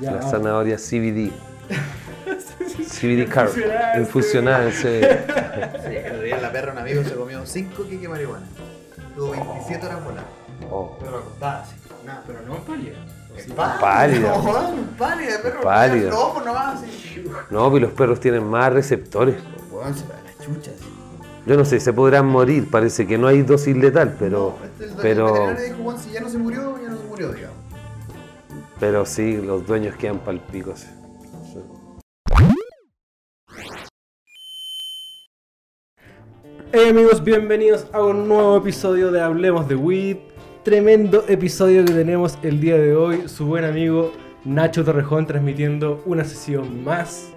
Ya, la ah. zanahoria CBD. CBD carb. Infusionada, Infusionada, sí. Sí, la perra un amigo se comió 5 kikes de marihuana. Tuvo 27 horas voladas. Oh. Pero acostada. Nah, pero no pálida. Es pálida. No, pálida, perro. Pálida. Los ojos nomás así. No, pero los perros tienen más receptores. Weón, se va a la chucha así. Yo no sé, se podrán morir, parece que no hay dosis letal, pero, No, este, el, pero, el dijo, Juan, si ya no se murió, ya no se murió, digamos. Pero sí, los dueños quedan palpicos. Sí. Hey amigos, bienvenidos a un nuevo episodio de Hablemos de Weed. Tremendo episodio que tenemos el día de hoy. Su buen amigo Nacho Torrejón transmitiendo una sesión más.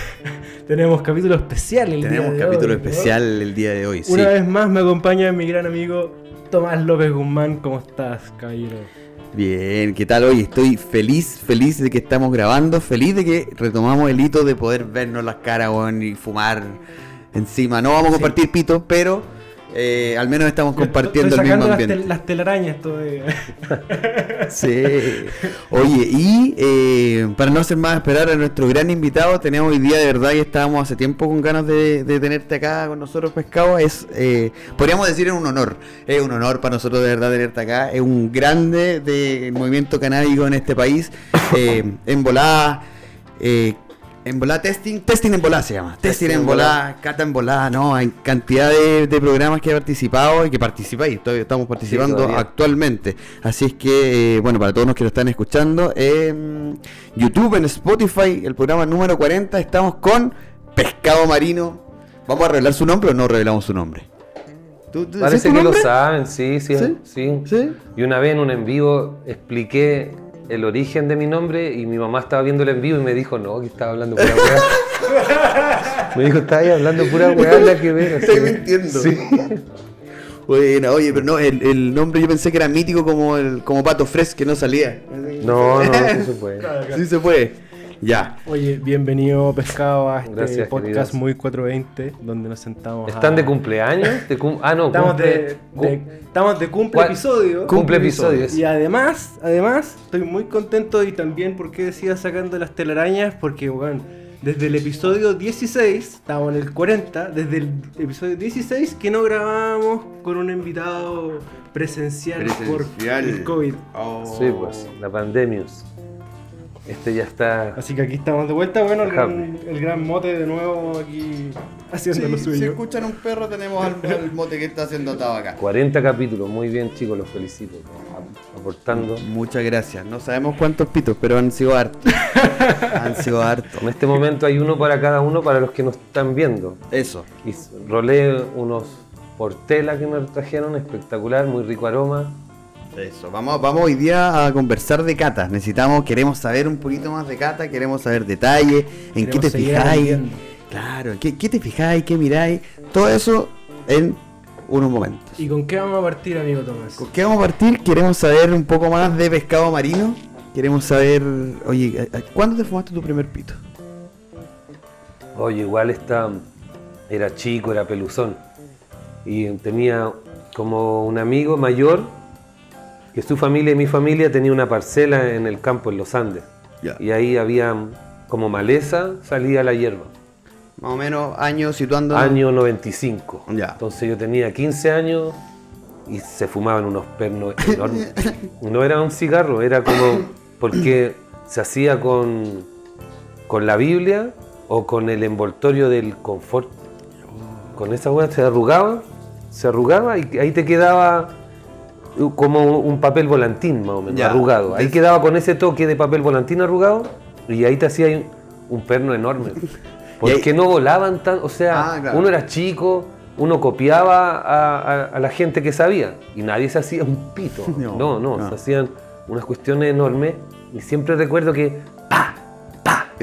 tenemos capítulo especial el Tenemos día de capítulo hoy, ¿no? especial el día de hoy, sí. Una vez más me acompaña mi gran amigo Tomás López Guzmán. ¿Cómo estás, caballero? Bien, ¿qué tal hoy? Estoy feliz, feliz de que estamos grabando, feliz de que retomamos el hito de poder vernos las caras, weón, y fumar encima. No vamos a compartir pitos, pero eh, al menos estamos compartiendo Estoy el mismo sacando las, ambiente. tel- las telarañas todavía. Sí. Oye, y eh, para no hacer más esperar a nuestro gran invitado, tenemos hoy día de verdad y estábamos hace tiempo con ganas de, de tenerte acá con nosotros, Pescado. Es, eh, podríamos decir, es un honor. Es un honor para nosotros de verdad tenerte acá. Es un grande del movimiento canábico en este país. Eh, en volada. Eh, en volada testing, testing en volada se llama. Testing en volada, cata en volada, no, hay cantidad de, de programas que he participado y que participáis, todavía estamos participando actualmente. Así es que, eh, bueno, para todos los que lo están escuchando, en YouTube, en Spotify, el programa número 40, estamos con Pescado Marino. ¿Vamos a revelar su nombre o no revelamos su nombre? ¿Tú, tú Parece que lo nombre? saben, sí, sí, ¿Sí? sí, ¿Sí? Y una vez en un en vivo expliqué el origen de mi nombre y mi mamá estaba viendo el en vivo y me dijo, no, que estaba hablando pura weá. me dijo, estás ahí hablando pura weá, nada que ver. Estoy mintiendo. Sí. Bueno, oye, pero no, el, el nombre yo pensé que era mítico como el como Pato Fresh que no salía. No, no, no se puede. Sí se puede. Ya. Oye, bienvenido Pescado a este Gracias, podcast queridos. muy 420, donde nos sentamos ¿Están a- de cumpleaños? De cum- ah, no, Estamos cumple, de, de- estamos de cumple ¿Cuál? episodio. Cumple episodios. Y además, además, estoy muy contento y también porque decía sacando las telarañas, porque bueno, desde el episodio 16, estamos en el 40, desde el episodio 16 que no grabábamos con un invitado presencial, por el COVID. Sí, pues, la pandemia. Este ya está. Así que aquí estamos de vuelta, bueno, el gran, el gran mote de nuevo aquí haciendo Sí, lo si suyo. escuchan un perro tenemos al, al mote que está haciendo atado acá. 40 capítulos, muy bien chicos, los felicito. Ap- Aportando. Muchas gracias. No sabemos cuántos pitos, pero han sido hartos. han sido hartos. En este momento hay uno para cada uno para los que nos están viendo. Eso. Y rolé unos portela que me trajeron, espectacular, muy rico aroma. Eso. Vamos, vamos hoy día a conversar de catas. Necesitamos, queremos saber un poquito más de cata, queremos saber detalles, en qué te fijáis. Claro, ¿en qué, qué te fijáis, qué miráis. Todo eso en unos momentos. ¿Y con qué vamos a partir, amigo Tomás? ¿Con qué vamos a partir? Queremos saber un poco más de pescado marino. Queremos saber, oye, ¿a- a- ¿cuándo te fumaste tu primer pito? Oye, igual está, era chico, era peluzón. Y tenía como un amigo mayor que su familia y mi familia tenía una parcela en el campo, en los Andes. Y ahí había como maleza, salía la hierba. Más o menos años situando. Año 95. Ya. Entonces yo tenía 15 años y se fumaban unos pernos enormes. No era un cigarro, era como porque se hacía con, con la Biblia o con el envoltorio del confort. Con esa hueá se arrugaba, se arrugaba y ahí te quedaba como un papel volantín más o menos, Ya. arrugado. Ahí quedaba con ese toque de papel volantín arrugado y ahí te hacía un, un perno enorme. Porque no volaban tan, o sea, Ah, claro. uno era chico, uno copiaba a, a- a la gente que sabía y nadie se hacía un pito. No, No, no, no. se hacían unas cuestiones enormes y siempre recuerdo que ¡pa!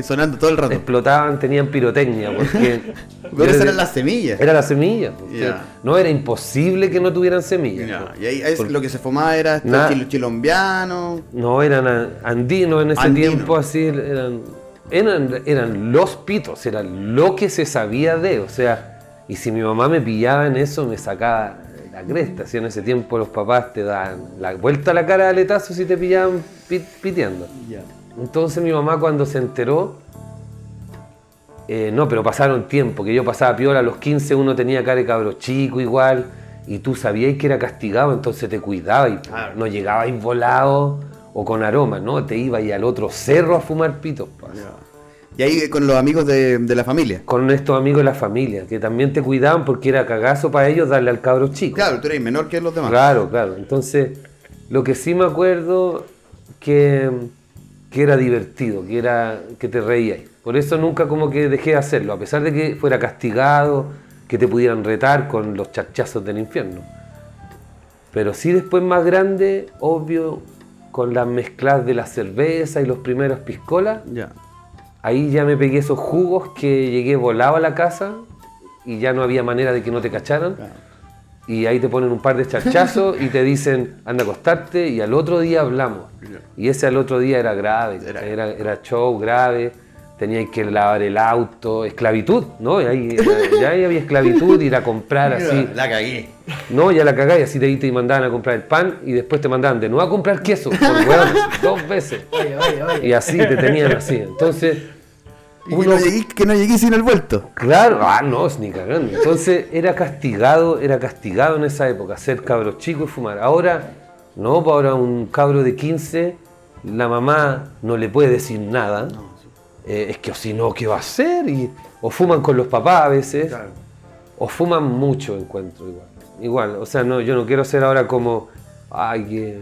Sonando todo el rato. explotaban, tenían pirotecnia, porque Pero esas eran las semillas. era la semilla. porque Ya. No era imposible que no tuvieran semillas. Pues. Y ahí es lo que se fumaba era chil- chilombiano. No eran andinos en ese Andino. tiempo, así eran, eran, eran los pitos, era lo que se sabía de, o sea, y si mi mamá me pillaba en eso, me sacaba la cresta, si en ese tiempo los papás te daban la vuelta a la cara de aletazo si te pillaban pi- piteando. Entonces mi mamá cuando se enteró, eh, no, pero pasaron tiempo, que yo pasaba piola a los 15, uno tenía cara de cabro chico igual, y tú sabías que era castigado, entonces te cuidaba y no llegabas volado o con aroma, ¿no? Te ibas al otro cerro a fumar pitos. pa. Y ahí con los amigos de, de la familia. Con estos amigos de la familia, que también te cuidaban porque era cagazo para ellos darle al cabro chico. Claro, tú eres menor que los demás. Claro, claro. Entonces, lo que sí me acuerdo que, que era divertido, que era que te reías. Por eso nunca como que dejé de hacerlo, a pesar de que fuera castigado, que te pudieran retar con los chachazos del infierno. Pero sí después más grande, obvio, con las mezclas de la cerveza y los primeros piscolas, Ya. ahí ya me pegué esos jugos que llegué volado a la casa y ya no había manera de que no te cacharan. Y ahí te ponen un par de charchazos y te dicen, anda a acostarte y al otro día hablamos. Y ese al otro día era grave, Era- era, era show grave, teníais que lavar el auto, esclavitud, ¿no? Y ahí, ya ahí había esclavitud, ir a comprar así. La cagué. No, ya la cagáis, así te, te mandaban a comprar el pan y después te mandaban de nuevo a comprar queso, por weón, dos veces. Oye, oye, oye. Y así te tenían así. Entonces, Y que no, llegué, que no llegué sin el vuelto. Claro, ah, no, es ni cagando. Entonces era castigado, era castigado en esa época, ser cabro chico y fumar. Ahora, no, pues ahora un cabro de 15, la mamá no le puede decir nada. Eh, es que o si no, ¿qué va a hacer? Y, o fuman con los papás a veces, o fuman mucho, encuentro igual. Igual, o sea, no, yo no quiero ser ahora como, ay, que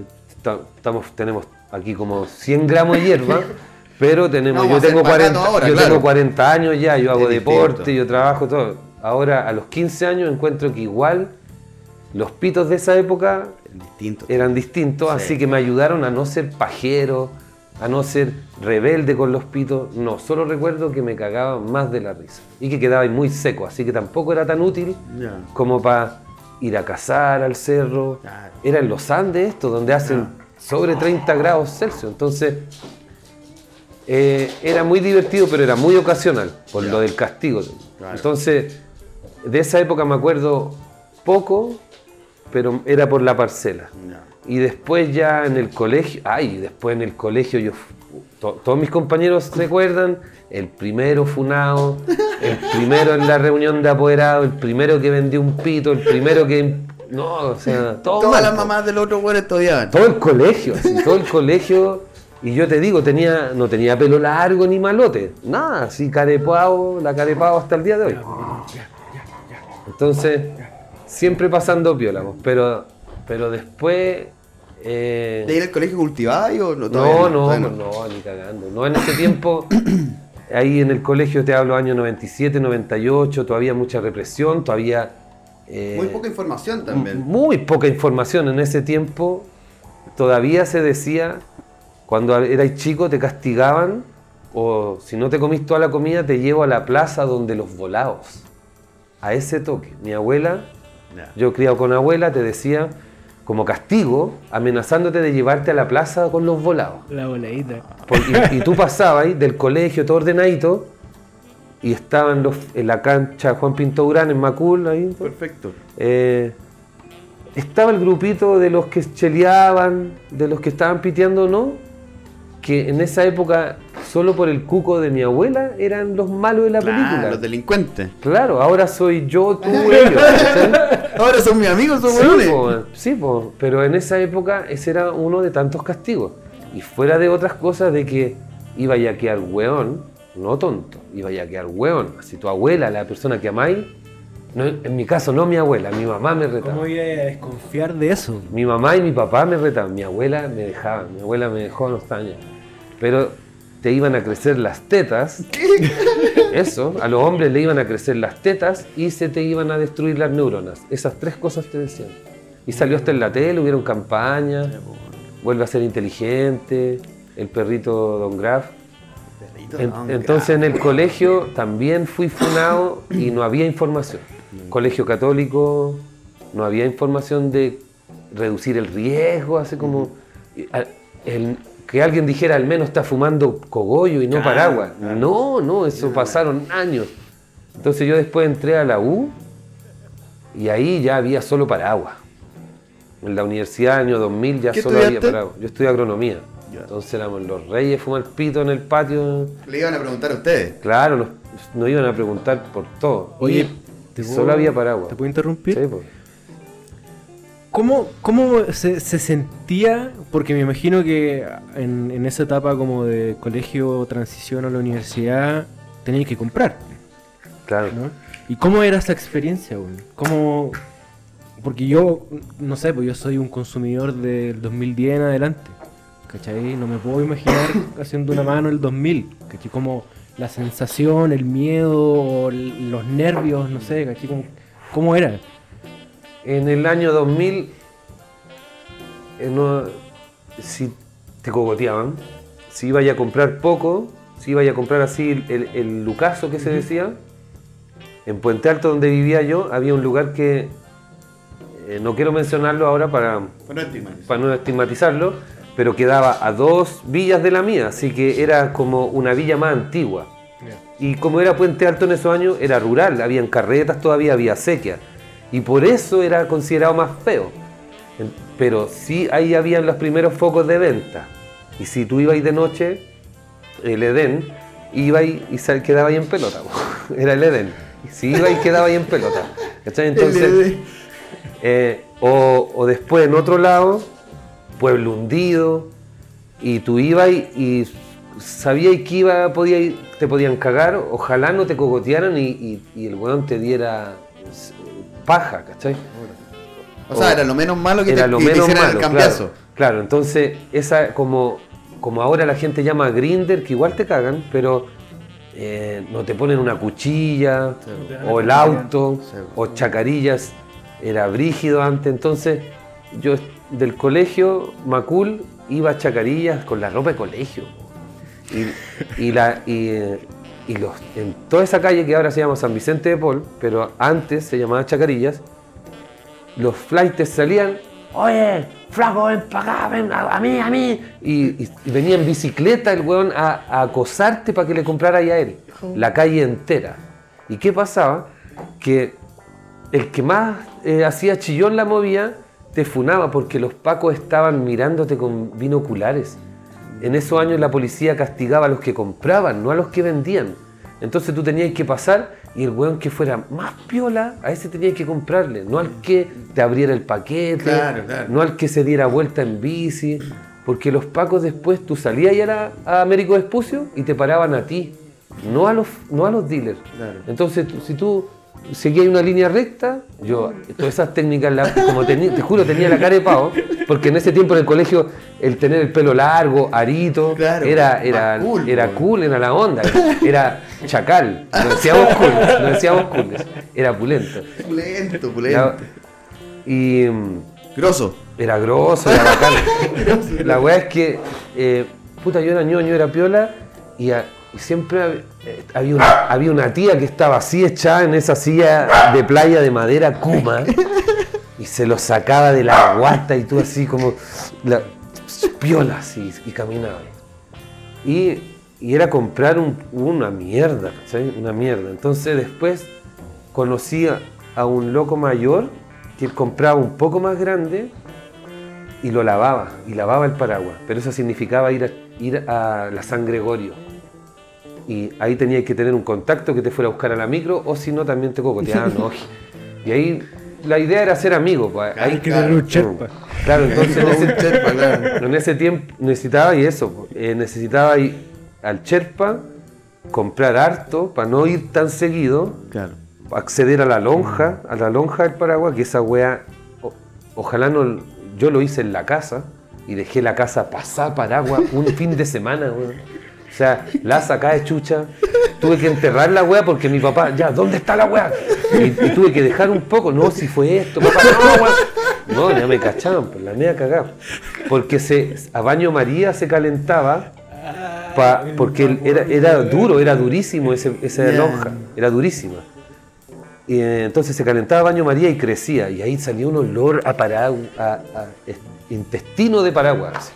estamos, tenemos aquí como 100 gramos de hierba, pero tenemos, No, yo tengo ser 40, barato ahora, yo claro. tengo 40 años ya, yo hago Es deporte, distinto. yo trabajo todo. Ahora, a los 15 años, encuentro que igual los pitos de esa época Distinto. eran distintos, Sí. así que me ayudaron a no ser pajero, a no ser rebelde con los pitos. No, solo recuerdo que me cagaba más de la risa y que quedaba muy seco, así que tampoco era tan útil como para ir a cazar al cerro. Claro. Era en los Andes esto, donde hacen sobre 30 grados Celsius. Entonces, eh, era muy divertido, pero era muy ocasional, por lo del castigo. Claro. Entonces, de esa época me acuerdo poco, pero era por la parcela. Y después ya en el colegio, ay, después en el colegio yo, to- todos mis compañeros recuerdan, el primero funado, el primero en la reunión de apoderados, el primero que vendió un pito, el primero que, no, o sea, todo Todas mal, las mamás del otro güey estudiaban. todo el colegio, así, todo el colegio, y yo te digo, tenía, no tenía pelo largo ni malote, nada, así carepao, la carepao hasta el día de hoy. Entonces, siempre pasando piola, pero, pero después... eh, ¿De ir al colegio cultivado o no? No, no, no, ni cagando. No, en ese tiempo, ahí en el colegio te hablo años 97, 98, todavía mucha represión, todavía... eh, Muy poca información también. muy poca información en ese tiempo. Todavía se decía, cuando eras chico te castigaban, o si no te comís toda la comida, te llevo a la plaza donde los volados. A ese toque. Mi abuela, yo criado con abuela, te decía, como castigo, amenazándote de llevarte a la plaza con los volados. La voladita. Por- y, y tú pasabas ahí del colegio todo ordenadito y estaban los, en la cancha Juan Pinto Urán en Macul, ahí, Perfecto. eh, estaba el grupito de los que cheleaban, de los que estaban piteando, ¿no? Que en esa época, solo por el cuco de mi abuela, eran los malos de la Claro, película. los delincuentes. Claro, ahora soy yo, tú, ellos. Ahora son mis amigos, son Sí, po, sí, po, pero en esa época ese era uno de tantos castigos. Y fuera de otras cosas de que iba a quedar hueón, no tonto, iba a quedar hueón. Si tu abuela, la persona que amáis, no, en mi caso no mi abuela, mi mamá me retaba. ¿Cómo iba a desconfiar de eso? Mi mamá y mi papá me retaban, mi abuela me dejaba, mi abuela me dejó a los años. Pero te iban a crecer las tetas, eso, a los hombres le iban a crecer las tetas y se te iban a destruir las neuronas. Esas tres cosas te decían. Y salió hasta en la tele, hubieron campañas, vuelve a ser inteligente, el perrito Don Graf. En- entonces en el colegio también fui funado y no había información. Colegio católico, no había información de reducir el riesgo, así como el- que alguien dijera al menos está fumando cogollo y no Claro, paraguas. claro. No, no, eso pasaron años. Entonces yo después entré a la U y ahí ya había solo paraguas. En la universidad, año 2000, ya ¿Qué solo había paraguas. Yo estudié agronomía. Entonces éramos los reyes fumar pito en el patio. Le iban a preguntar a ustedes. Claro, nos, nos iban a preguntar por todo. Oye, Y ¿te solo había paraguas. ¿Te puedo interrumpir? Sí, pues. ¿Cómo, cómo se, se sentía? Porque me imagino que en, en esa etapa como de colegio, transición a la universidad, tenías que comprar, Claro. ¿no? ¿Y cómo era esa experiencia, güey? ¿Cómo...? Porque yo, no sé, pues yo soy un consumidor del 2010 en adelante, ¿cachai? No me puedo imaginar haciendo una mano el 2000, ¿cachai? Como la sensación, el miedo, los nervios, no sé, ¿cachai? ¿Cómo, cómo era? En el año 2000, eh, no- si te cogoteaban, si ibas a comprar poco, si ibas a comprar así el, el lucaso que se decía, en Puente Alto donde vivía yo, había un lugar que, eh, no quiero mencionarlo ahora para, para no estigmatizarlo, pero quedaba a dos villas de la mía, así que era como una villa más antigua. Y como era Puente Alto en esos años, era rural, habían carretas, todavía había sequía. Y por eso era considerado más feo. Pero sí ahí habían los primeros focos de venta. Y si tú ibas de noche, el Edén, iba y, quedaba ahí en pelota. Era el Edén. Si iba y quedaba ahí en pelota. ¿cachai? Entonces, eh, o, o después en otro lado, pueblo hundido, y tú ibas y, y sabías que iba, podía ir- te podían cagar, ojalá no te cogotearan y, y- y el weón te diera eh, paja, ¿cachai? O sea, era lo menos malo que Era te, lo te menos malo, el cambiazo. Claro, claro, entonces esa como, como ahora la gente llama grinder, que igual te cagan, pero eh, no te ponen una cuchilla, o el auto, o chacarillas, era brígido antes, entonces yo del colegio Macul iba a chacarillas con la ropa de colegio. Y, y la, y, y los, en toda esa calle que ahora se llama San Vicente de Paul, pero antes se llamaba Chacarillas, los flightes salían, oye, flaco, ven para acá, ven a, a mí, a mí. Y, venía en bicicleta el weón a, a acosarte para que le comprara a él, la calle entera. ¿Y qué pasaba? Que el que más eh, hacía chillón la movía, te funaba porque los pacos estaban mirándote con binoculares. En esos años la policía castigaba a los que compraban, no a los que vendían. Entonces tú tenías que pasar y el weón que fuera más piola, a ese tenías que comprarle, no al que te abriera el paquete, Claro, claro. no al que se diera vuelta en bici, porque los pacos después tú salías y era a Américo Espucio y te paraban a ti, no a los, no a los dealers. Claro. Entonces si tú seguías una línea recta, yo todas esas técnicas, la- como tenía- te juro, tenía la cara de pavo, porque en ese tiempo en el colegio el tener el pelo largo, arito, Claro, era, era, cool, era cool, era la onda, era chacal, no decíamos cool, no decíamos cool, era pulento. Pulento, pulento. y Grosso. era grosso, era bacán. La weá es que, eh, puta, yo era ñoño, era piola, y, a- y siempre hab- eh, había una, había una tía que estaba así echada en esa silla de playa de madera Kuma, y se lo sacaba de la guata y tú así como, la, piola y caminaba. Y, y era comprar un- una mierda, ¿cachai? Una mierda. Entonces después conocí a, un loco mayor que compraba un poco más grande y lo lavaba, y lavaba el paraguas. Pero eso significaba ir ir a la San Gregorio. Y ahí tenías que tener un contacto que te fuera a buscar a la micro, o si no, también te cocoteaban. ¿no? Y ahí la idea era ser amigos. pues, ahí- Hay que tener un cherpa. Claro, entonces en ese, cherpa, claro. en ese tiempo necesitaba y eso, eh, necesitaba ir al Cherpa, comprar harto para no ir tan seguido, Claro. acceder a la lonja, a la lonja del Paraguay, que esa wea, o- ojalá no, yo lo hice en la casa y dejé la casa pasar Paraguay un fin de semana, weón. O sea, la sacá de chucha, tuve que enterrar la wea porque mi papá, ya, ¿dónde está la wea? Y, y tuve que dejar un poco, no, si fue esto, papá, no, weón. No, ya me cachaban, pues la media cagada. Porque se, a baño María se calentaba pa- porque era, era duro, era durísimo ese, esa lonja, era durísima. Y eh, entonces se calentaba baño María y crecía, y ahí salía un olor a, paragu- a, a es- intestino de paraguas.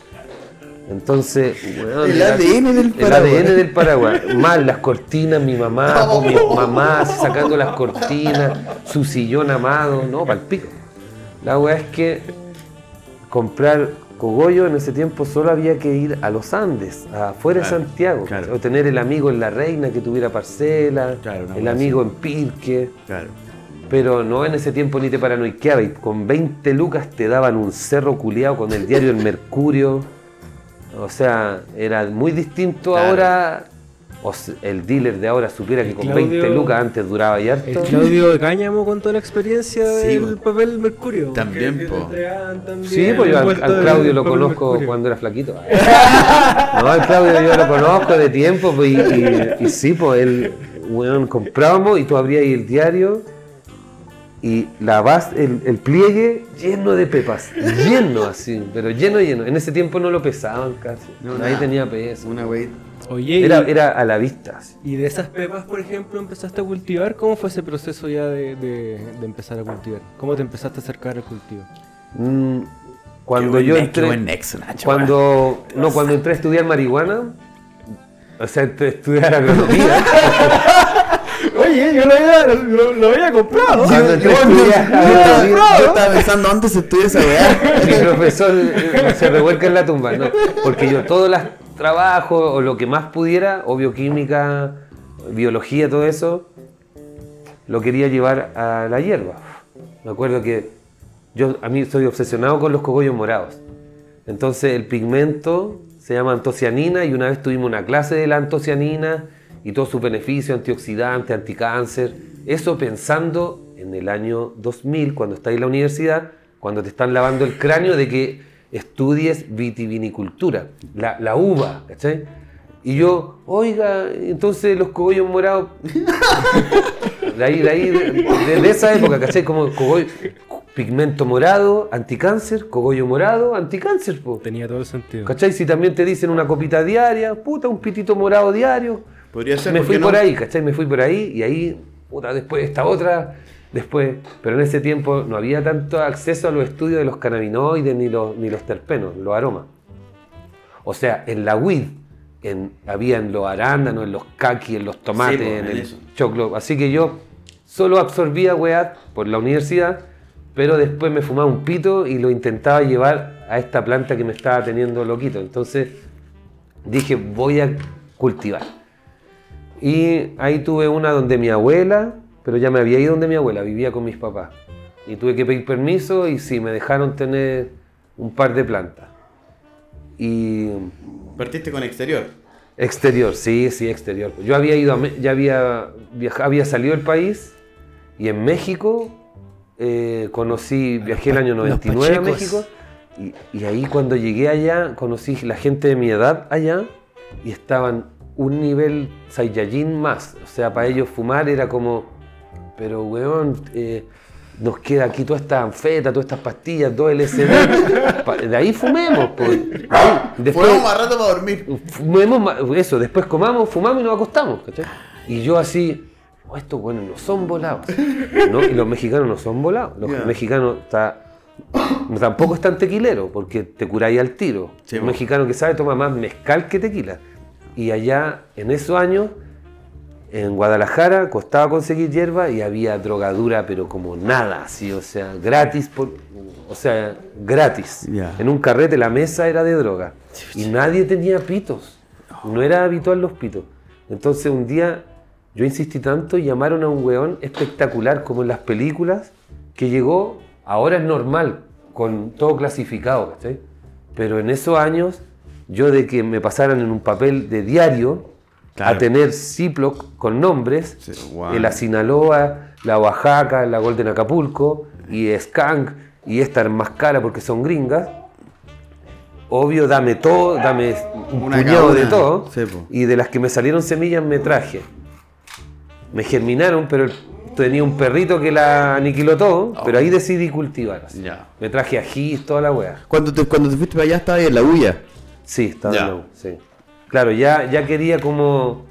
Entonces, weón, El ADN del El paraguas. ADN del paraguas. Mal, las cortinas, mi mamá, po, mi mamá sacando las cortinas, su sillón amado, no, pal pico. La weá es que comprar Cogollo en ese tiempo solo había que ir a los Andes, afuera de Santiago, claro. o tener el amigo en La Reina que tuviera parcela, Claro, el amigo en Pirque, Claro. pero no en ese tiempo ni te paranoiqueaba y con 20 lucas te daban un cerro culeado con el diario El Mercurio, o sea, era muy distinto Claro. ahora, o el dealer de ahora supiera que El con Claudio- 20 lucas antes duraba y harto. El Claudio de Cáñamo con toda la experiencia Sí, del po. papel Mercurio. También, po. también Sí, pues yo al, Claudio lo conozco Mercurio. cuando era flaquito. No, al Claudio yo lo conozco de tiempo, pues, y, y- y sí, pues él, weón, comprábamos y tú abrías ahí el diario y la base, el, el pliegue lleno de pepas, lleno así, pero lleno, lleno. En ese tiempo no lo pesaban casi, No, nadie nada. tenía peso. Una wey. Oye, Era, y- era a la vista. así. y de esas pepas, por ejemplo, empezaste a cultivar. ¿Cómo fue ese proceso ya de, de- de empezar a cultivar? ¿Cómo te empezaste a acercar al cultivo? Mm, Cuando yo entré... nexo, Nacho. Cuando, no, cuando entré a estudiar marihuana, o sea, entré a estudiar agronomía. Oye, yo lo había, lo, lo había comprado. Yo estaba, agronomía, yo estaba pensando antes de estudiar esa weá. mi profesor eh, se revuelca en la tumba, ¿no? Porque yo todos los trabajos o lo que más pudiera, o bioquímica, biología, todo eso, lo quería llevar a la hierba. Me acuerdo que yo a mí soy obsesionado con los cogollos morados. Entonces el pigmento se llama antocianina y una vez tuvimos una clase de la antocianina y todos sus beneficios, antioxidante, anticáncer. Eso pensando en el año 2000, cuando estás en la universidad, cuando te están lavando el cráneo de que estudies vitivinicultura, la, la uva, ¿cachai? Y yo, oiga, entonces los cogollos morados de ahí, de ahí, de, de- de esa época, ¿cachai? Como cogollo, pigmento morado, anticáncer, cogollo morado, anticáncer, po. Tenía todo el sentido. ¿Cachai? Si también te dicen una copita diaria, puta, un pitito morado diario. Podría ser, Me ¿por fui no? por ahí, ¿cachai? Me fui por ahí y ahí, puta, después esta otra, después. Pero en ese tiempo no había tanto acceso a los estudios de los cannabinoides ni los, ni los terpenos, los aromas. O sea, en la weed, en, había en los arándanos, en los kaki, en los tomates, Sí, po, en en el choclo. Así que yo solo absorbía weá por la universidad, pero después me fumaba un pito y lo intentaba llevar a esta planta que me estaba teniendo loquito. Entonces dije, voy a cultivar. Y ahí tuve una donde mi abuela, pero ya me había ido donde mi abuela, vivía con mis papás. Y tuve que pedir permiso y sí, me dejaron tener un par de plantas. Y Partiste con exterior. exterior, sí, sí, exterior. Yo había ido, a ya había, viaja- había salido del país y en México eh, conocí, viajé el año Los 99 a. México y, y ahí cuando llegué allá conocí la gente de mi edad allá y estaban un nivel Saiyajin más. O sea, para ellos fumar era como, pero weón, eh, nos queda aquí toda esta anfeta, todas estas pastillas, todo LSD. Pa- de ahí fumemos. pues. Después, Fuimos más rato para dormir. fumemos eso, después comamos, fumamos y nos acostamos. ¿cachai? Y yo así, "Oh, estos buenos no son volados. ¿no? Y los mexicanos no son volados. Los mexicanos está, tampoco están tequileros, porque te curáis al tiro. Sí, Un mexicano que sabe toma más mezcal que tequila. Y allá, en esos años, en Guadalajara costaba conseguir hierba y había drogadura, pero como nada, así, o sea, gratis, por, o sea, gratis. En un carrete la mesa era de droga y nadie tenía pitos, no era habitual los pitos. Entonces un día yo insistí tanto y llamaron a un weón espectacular como en las películas que llegó, ahora es normal, con todo clasificado. Pero en esos años, yo de que me pasaran en un papel de diario, Claro. a tener Ziploc con nombres, Sí, en la Sinaloa, la Oaxaca, la Golden Acapulco, y Skank, y esta es más cara porque son gringas. Obvio, dame todo, dame un Una puñado cada de todo. Sí, y de las que me salieron semillas me traje. Me germinaron, pero tenía un perrito que la aniquiló todo, pero ahí decidí cultivar. Oh. Ya. Me traje ají, toda la wea. Cuando te, cuando te fuiste para allá estaba ahí en la bulla. Sí, estaba Ya. sí. Claro, ya, ya quería como...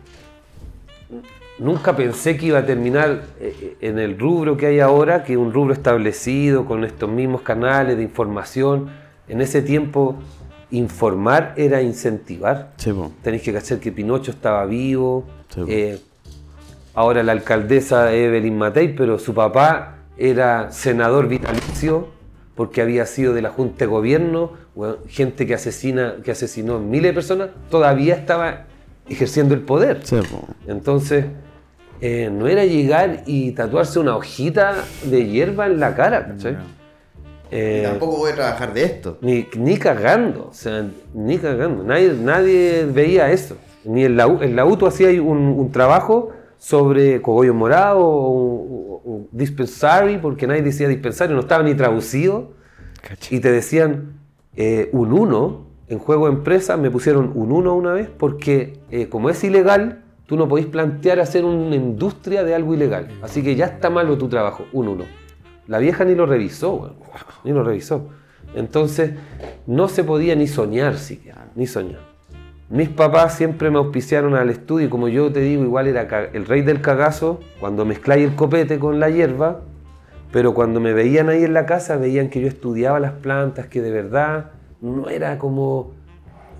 Nunca pensé que iba a terminar eh, en el rubro que hay ahora, que es un rubro establecido con estos mismos canales de información. En ese tiempo, informar era incentivar. Sí. Tenéis que cachar que Pinocho estaba vivo. Sí, eh, ahora la alcaldesa Evelyn Matei, pero su papá era senador vitalicio porque había sido de la Junta de Gobierno gente que asesina, que asesinó miles de personas, todavía estaba ejerciendo el poder. Sí, po. Entonces, eh, no era llegar y tatuarse una hojita de hierba en la cara, ¿cachai? Y Eh, tampoco voy a trabajar de esto. ni, ni cagando, o sea, ni cagando. Nadie, nadie veía eso. Ni en la, U- en la U tú hacías un, un trabajo sobre cogollo morado o, o- o dispensary, porque nadie decía dispensary, no estaba ni traducido. Y te decían eh, un 1 en juego de empresa, me pusieron un 1 una vez, porque eh, como es ilegal, tú no podéis plantear hacer una industria de algo ilegal. Así que ya está malo tu trabajo, un 1. La vieja ni lo revisó, ni lo revisó. Entonces, no se podía ni soñar siquiera, ni soñar. Mis papás siempre me auspiciaron al estudio y como yo te digo, igual era el rey del cagazo cuando mezcláis el copete con la hierba, pero cuando me veían ahí en la casa veían que yo estudiaba las plantas, que de verdad no era como,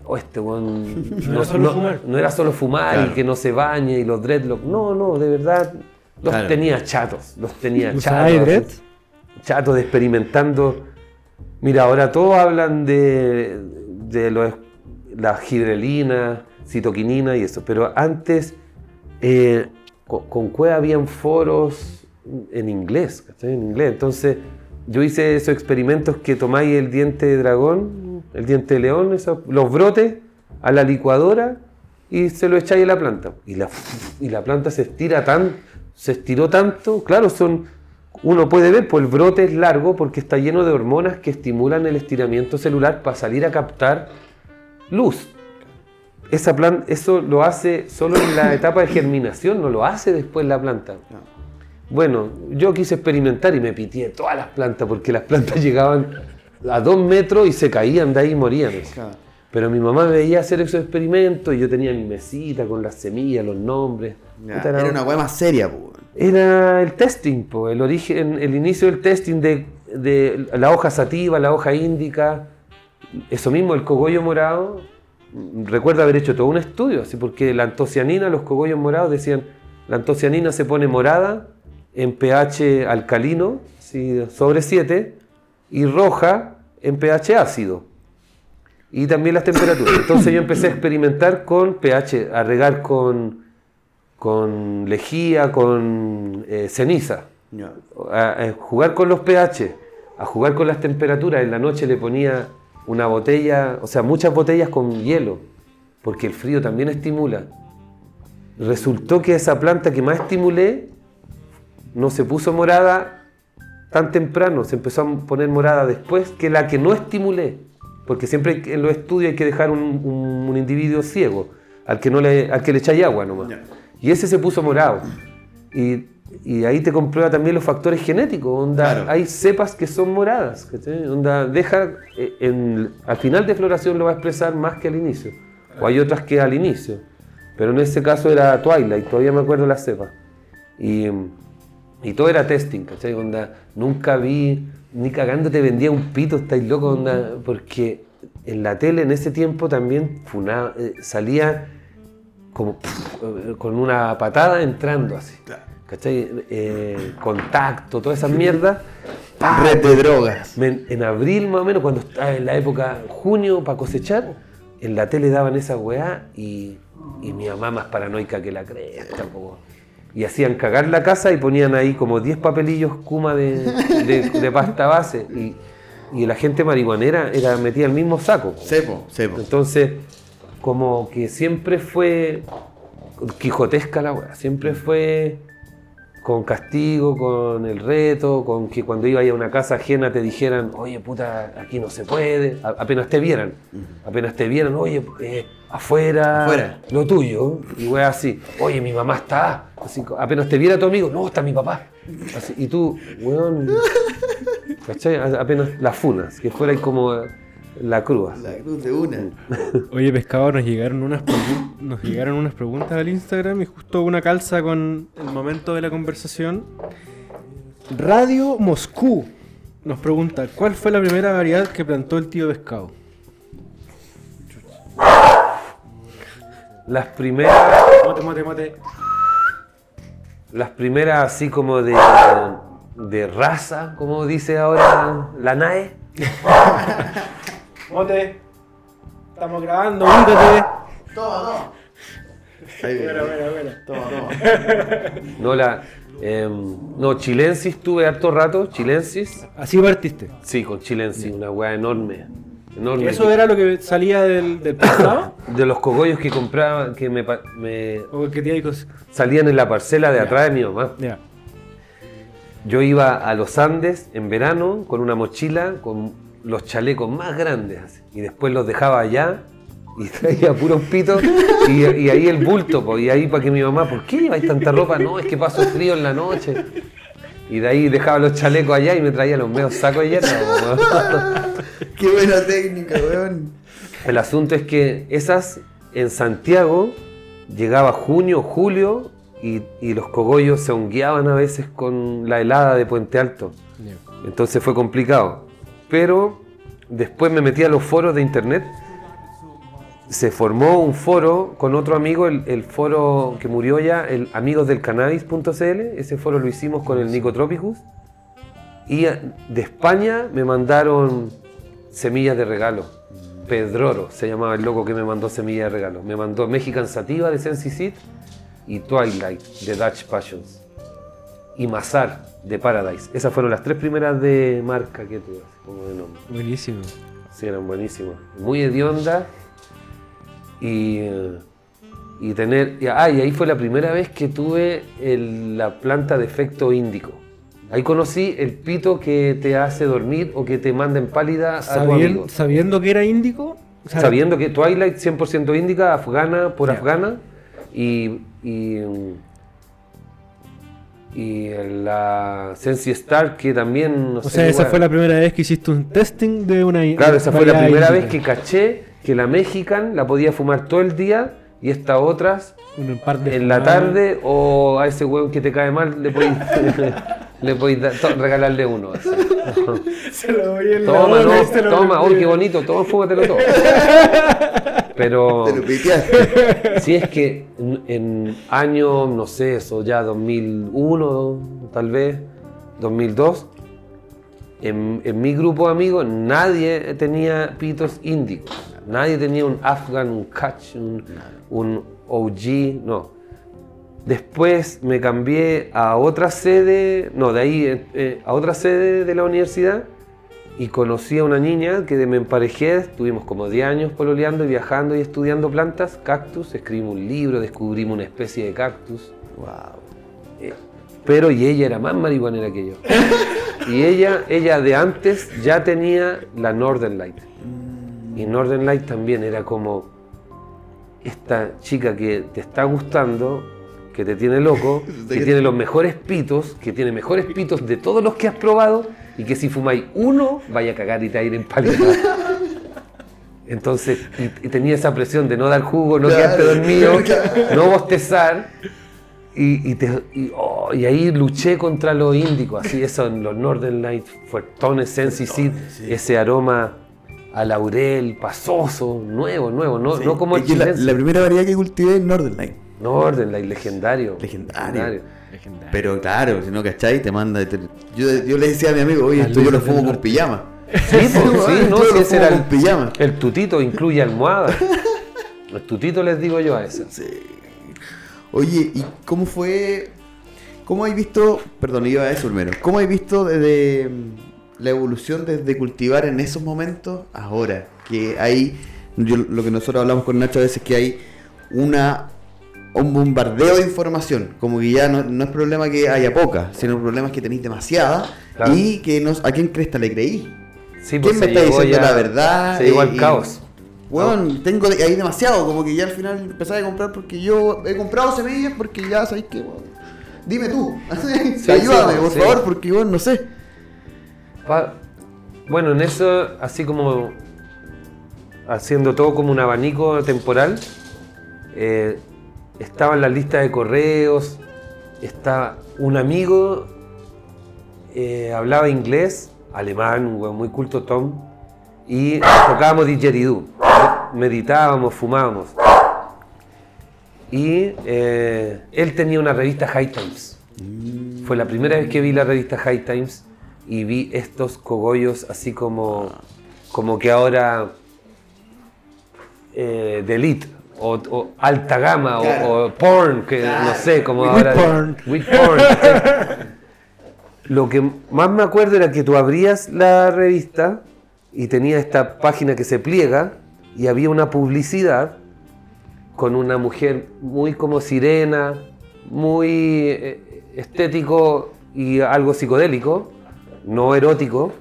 oh, este No era solo fumar. no era solo fumar Claro. y que no se bañe y los dreadlocks, no, no, de verdad, los Claro. tenía chatos, los tenía ¿Usabas chatos. dread? chato de experimentando. Mira, ahora todos hablan de, de los- la gibrelina, citoquinina y eso, pero antes eh, con, con Cueva habían foros en inglés, ¿cachai? En inglés. Entonces yo hice esos experimentos que tomáis el diente de dragón, el diente de león, esos- los brotes a la licuadora y se lo echáis a la planta. Y la, y la planta se estira tan, se estiró tanto, claro, son, uno puede ver, pues el brote es largo porque está lleno de hormonas que estimulan el estiramiento celular para salir a captar luz. Esa plan- eso lo hace solo en la etapa de germinación, no lo hace después la planta. Bueno, yo quise experimentar y me pitié todas las plantas porque las plantas llegaban a dos metros y se caían de ahí y morían. Pero mi mamá me veía hacer esos experimentos y yo tenía mi mesita con las semillas, los nombres. Ya, Era una weá más seria, weón. era el testing, po, el origen, el inicio del testing de, de la hoja sativa, la hoja índica, eso mismo, el cogollo morado. Recuerdo haber hecho todo un estudio, así porque la antocianina, los cogollos morados decían, la antocianina se pone morada en pH alcalino, sobre 7, y roja en pH ácido. Y también las temperaturas. Entonces yo empecé a experimentar con pH, a regar con, con lejía, con eh, ceniza, a jugar con los pH, a jugar con las temperaturas. En la noche le ponía una botella, o sea, muchas botellas con hielo, porque el frío también estimula. Resultó que esa planta que más estimulé no se puso morada tan temprano, se empezó a poner morada después que la que no estimulé. Porque siempre en los estudios hay que dejar un, un- un individuo ciego, al que, no le, al que le echáis agua nomás. Y ese se puso morado. Y, y ahí te comprueba también los factores genéticos. Onda, Claro. Hay cepas que son moradas. Onda, deja, eh, en- al final de floración lo va a expresar más que al inicio. O hay otras que al inicio. Pero en ese caso era Twilight, todavía me acuerdo las cepas. Y, y todo era testing, ¿cachai? Onda, nunca vi, ni cagando te vendía un pito, estáis loco, onda, porque en la tele en ese tiempo también funaba- eh, salía como con una patada entrando así. ¿Cachai? Eh, contacto, todas esas mierdas. Red de drogas. Me- en abril más o menos, cuando estaba en la época junio para cosechar, en la tele daban esa weá y, y mi mamá más paranoica que la cresta, po. Y hacían cagar la casa y ponían ahí como 10 papelillos Kuma de, de- de pasta base. Y, y la gente marihuanera era metida al mismo saco. po. Sepo, sepo. Entonces, como que siempre fue quijotesca la weá, siempre fue con castigo, con el reto, con que cuando iba a una casa ajena te dijeran, oye puta, aquí no se puede, A- apenas te vieran, apenas te vieran, oye, eh, afuera, Afuera. lo tuyo, y weá así, oye, mi mamá está, así, apenas te viera tu amigo, no, está mi papá, Así, y tú, weón, ¿cachai? Apenas las funas, que fuera ahí como la cruz. La cruz de una. Oye, pescado, nos llegaron unas nos llegaron unas preguntas al Instagram y justo una calza con el momento de la conversación. Radio Moscú nos pregunta, ¿cuál fue la primera variedad que plantó el tío pescado? Las primeras, Mote, mote, mote. las primeras así como de, de raza, como dice ahora la NAE. Mote. Estamos grabando, ubícate. Toma, toma. Ahí viene. Buena, buena, buena. Toma, toma. No, la. em, no, chilensis tuve harto rato, chilensis. Así partiste. Sí, con chilensis, una weá enorme. Enorme. ¿Eso era lo que salía del, del pasado? De los cogollos que compraba, que me, ¿O que salían en la parcela de atrás de mi mamá. Yo iba a los Andes en verano con una mochila con los chalecos más grandes y después los dejaba allá y traía puros pitos y, y ahí el bulto, po, y ahí para que mi mamá, ¿por qué lleváis tanta ropa? No, es que paso frío en la noche. Y de ahí dejaba los chalecos allá y me traía los medios sacos de hierba. Qué buena técnica, weón. El asunto es que esas en Santiago llegaba junio, julio y, y los cogollos se hongueaban a veces con la helada de Puente Alto. Entonces fue complicado. Pero después me metí a los foros de internet. Se formó un foro con otro amigo, el, el foro que murió ya, el amigos del cannabis.cl. Ese foro lo hicimos con el Nicotropicus. Y a- de España me mandaron semillas de regalo. Pedroro se llamaba el loco que me mandó semillas de regalo. Me mandó Mexican Sativa de Sensi Seed y Twilight de Dutch Passions y Mazar de Paradise. Esas fueron las tres primeras de marca que tuve, como de nombre. Buenísimo. Sí, eran buenísimas. Muy hedionda y, y tener... y- Ah, y ahí fue la primera vez que tuve el- la planta de efecto índico. Ahí conocí el pito que te hace dormir o que te manda en pálida a tu amigo. Sabiendo, que era índico. Sabiendo que Twilight 100% índica, afgana por Ya. afgana, y, y, y la Sensi Star, que también, no O sé, sea, esa fue la primera vez que hiciste un testing de una Claro, esa fue la primera vez que caché que la Mexican la podía fumar todo el día y estas otras Un par de en la tarde o a ese hueón que te cae mal le podéis, le podéis to- regalarle uno. así. Se lo voy en la Toma, boca no, y se lo toma, metí. oh, qué bonito, toma, fúmatelo todo. Pero Te si es que en, en año, no sé, eso ya 2001, tal vez, 2002, en, en mi grupo de amigos nadie tenía pitos índicos. Nadie tenía un Afghan, un Kutch, un, un OG, no. Después me cambié a otra sede, no, de ahí eh, eh, a otra sede de la universidad y conocí a una niña que me emparejé, estuvimos como 10 años pololeando y viajando y estudiando plantas, cactus, escribimos un libro, descubrimos una especie de cactus. Eh, pero y ella era más marihuanera que yo. Y ella, ella de antes ya tenía la Northern Light. Y Northern Light también era como esta chica que te está gustando, que te tiene loco, que tiene los mejores pitos, que tiene mejores pitos de todos los que has probado y que si fumáis uno, vaya a cagar y te va a ir en paleta. Entonces, y, y tenía esa presión de no dar jugo, no Claro, quedarte dormido, claro. no bostezar. Y, y te- y, oh, y ahí luché contra los índicos, así eso en los Northern Lights, fuertones, Sensi Seed, ese aroma a laurel, pasoso, nuevo, nuevo, no, no como el la, chilense. la primera variedad que cultivé es Northern Light. Northern Light, legendario. Legendario. Pero claro, si no cachai, te manda. te- yo, yo le decía a mi amigo, oye, esto yo lo fumo con pijama. Sí, pues, sí, no, sí, ese fumo era el, pijama. el tutito, incluye almohada. El tutito les digo yo a ese. Sí. Oye, ¿y cómo fue? ¿Cómo has visto? Perdón, iba a eso primero. ¿Cómo has visto desde la evolución desde cultivar en esos momentos ahora? Que hay, yo- lo que nosotros hablamos con Nacho a veces, que hay una un bombardeo de información. Como que ya no, no es problema que haya poca, sino el problema es que tenéis demasiada Claro. y que no, a quién cresta le creí. Sí, ¿Quién pues, me está diciendo ya- la verdad? Se llegó al caos. Weón, tengo de- ahí demasiado, como que ya al final empecé a comprar porque yo he comprado semillas porque ya sabéis que, dime tú, ayúdame, sí, por favor, porque weón, no sé. Pa- Bueno, en eso, así como haciendo todo como un abanico temporal, eh, estaba en la lista de correos, está un amigo, eh, hablaba inglés, alemán, muy culto Tom, y tocábamos didgeridoo, meditábamos, fumábamos. Y eh, él tenía una revista High Times. Fue la primera vez que vi la revista High Times y vi estos cogollos así como como que ahora eh, de elite o, o alta gama o- Claro. o, porn, que Claro. no sé, como With ahora. porn. With porn. Lo que más me acuerdo era que tú abrías la revista y tenía esta página que se pliega y había una publicidad con una mujer muy como sirena, muy eh, estético y algo psicodélico, no erótico,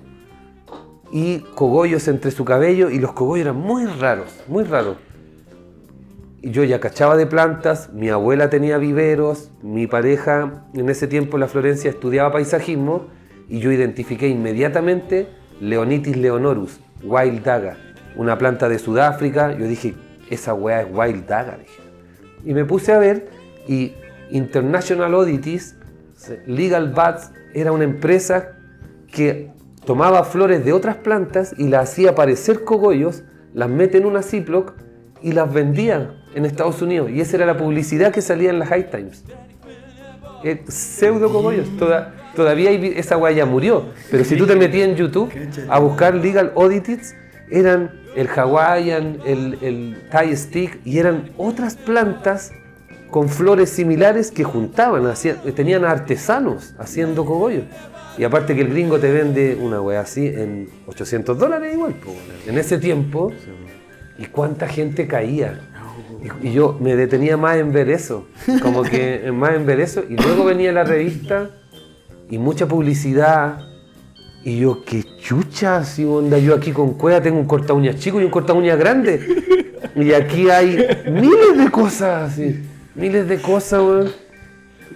y cogollos entre su cabello y los cogollos eran muy raros, muy raros. Y yo ya cachaba de plantas, mi abuela tenía viveros, mi pareja en ese tiempo en la Florencia estudiaba paisajismo y yo identifiqué inmediatamente Leonitis leonorus, Wild Daga, una planta de Sudáfrica. Yo dije, esa weá es Wild Daga. Y me puse a ver y International Oddities, Legal Bats, era una empresa que tomaba flores de otras plantas y las hacía parecer cogollos, las mete en una Ziploc y las vendía en Estados Unidos. Y esa era la publicidad que salía en las High Times. Eh, pseudo cogollos. Toda- todavía hay esa guaya murió. Pero si tú te metías en YouTube a buscar Legal Oddities, eran el Hawaiian, el, el Thai Stick y eran otras plantas con flores similares que juntaban, hacían- tenían artesanos haciendo cogollos. Y aparte que el gringo te vende una wea así en 800 dólares igual, po, en ese tiempo. ¿Y cuánta gente caía? Y, y yo me detenía más en ver eso, como que más en ver eso. Y luego venía la revista y mucha publicidad. Y yo, qué chucha, así onda, yo aquí con cueva tengo un corta uñas chico y un corta uñas grande. Y aquí hay miles de cosas, así, miles de cosas, weón.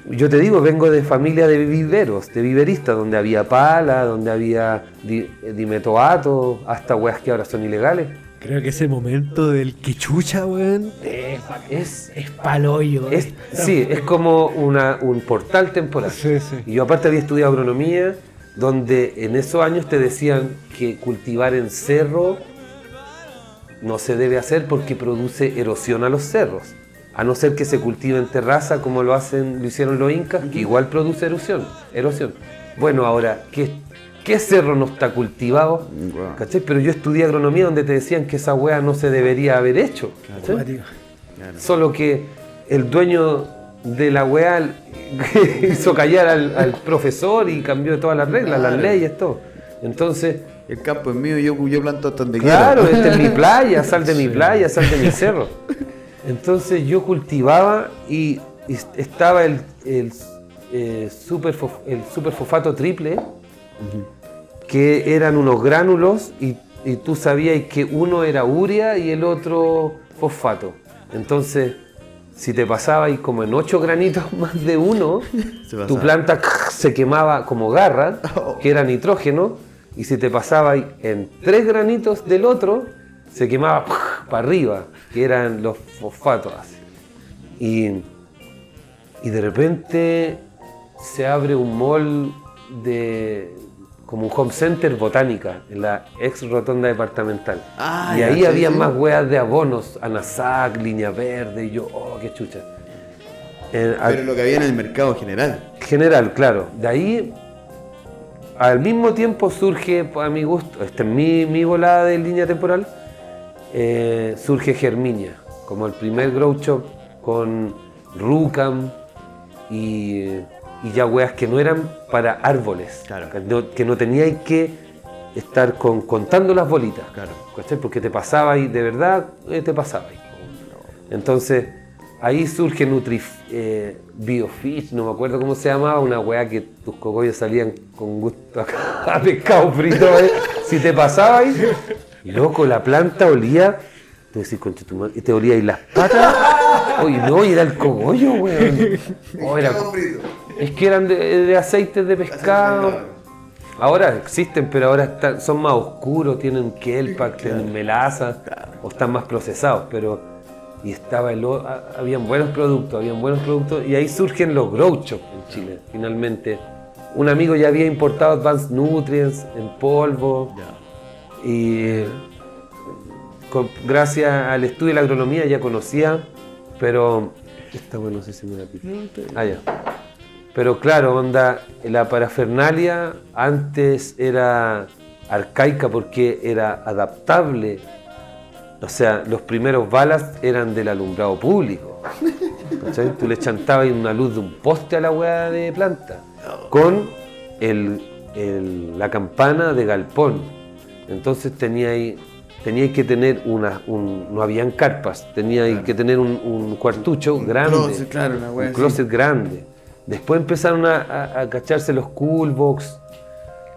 Yo te digo, vengo de familia de viveros, de viveristas, donde había pala, donde había di- dimetoato, hasta weas que ahora son ilegales. Creo que ese momento del quechucha, weón, es, Es, es paloyo. es, sí, es como una, un portal temporal. Sí, sí. Y yo aparte había estudiado agronomía, donde en esos años te decían que cultivar en cerro no se debe hacer porque produce erosión a los cerros. A no ser que se cultive en terraza como lo hacen, lo hicieron los incas, que igual produce erosión. erosión. Bueno, ahora, ¿qué, qué cerro no está cultivado? ¿Cachai? Pero yo estudié agronomía donde te decían que esa wea no se debería haber hecho. Solo que el dueño de la weá hizo callar al, al profesor y cambió todas las reglas, las Claro. leyes, todo. Entonces, El campo es mío, yo, yo planto hasta donde claro, quiera. esta es mi playa, sal de mi playa, sal de mi cerro. Entonces yo cultivaba y, y estaba el, el, eh, superfof- el superfosfato triple, que eran unos gránulos y, y tú sabías que uno era urea y el otro fosfato. Entonces, si te pasaba y como en ocho granitos más de uno, tu planta se quemaba como garra, que era nitrógeno, y si te pasaba en tres granitos del otro, se quemaba para arriba, que eran los fosfatos. así. Y, y de repente se abre un mall de como un home center botánica en la ex rotonda departamental. Ah, y ahí había más weas de abonos, Anasac, línea verde, y yo, oh, qué chucha. En- a- Pero lo que había en el mercado general. general, claro. De ahí, al mismo tiempo surge, a mi gusto, esta es mi, mi volada de línea temporal, eh, surge Germinia, como el primer grow shop con Rucam y, y ya weas que no eran para árboles, Claro. que no, que no teníais que estar con, contando las bolitas, Claro. ¿cachai? porque te pasaba y de verdad eh, te pasaba. Entonces, ahí surge Nutri eh, Biofish, no me acuerdo cómo se llamaba, una weá que tus cogollos salían con gusto a, pescado frito. eh. Si te pasaba ahí, loco, la planta olía, tú decís, "Concha tu madre", y te olía ahí las patas. Oye, no, y era el cogollo, weón. Oh, era- es que eran de, de aceites de pescado. Ahora existen, pero ahora están- son más oscuros, tienen kelpa, tienen melaza, o están más procesados, pero y estaba el, habían buenos productos, habían buenos productos, y ahí surgen los grow shop en Chile, finalmente. Un amigo ya había importado Advanced Nutrients en polvo, y con- gracias al estudio de la agronomía ya conocía, pero esta bueno, no sé si me la pita. Ah, ya. Pero claro, onda, la parafernalia antes era arcaica porque era adaptable. O sea, los primeros balas eran del alumbrado público. ¿cachai? Tú le chantabas una luz de un poste a la hueá de planta con el- el- la campana de galpón. Entonces tenía ahí, tenía que tener una, un- no habían carpas, tenía que tener un, un cuartucho grande, closet, claro, una un así. closet grande. Después empezaron a, a- a cacharse los cool box.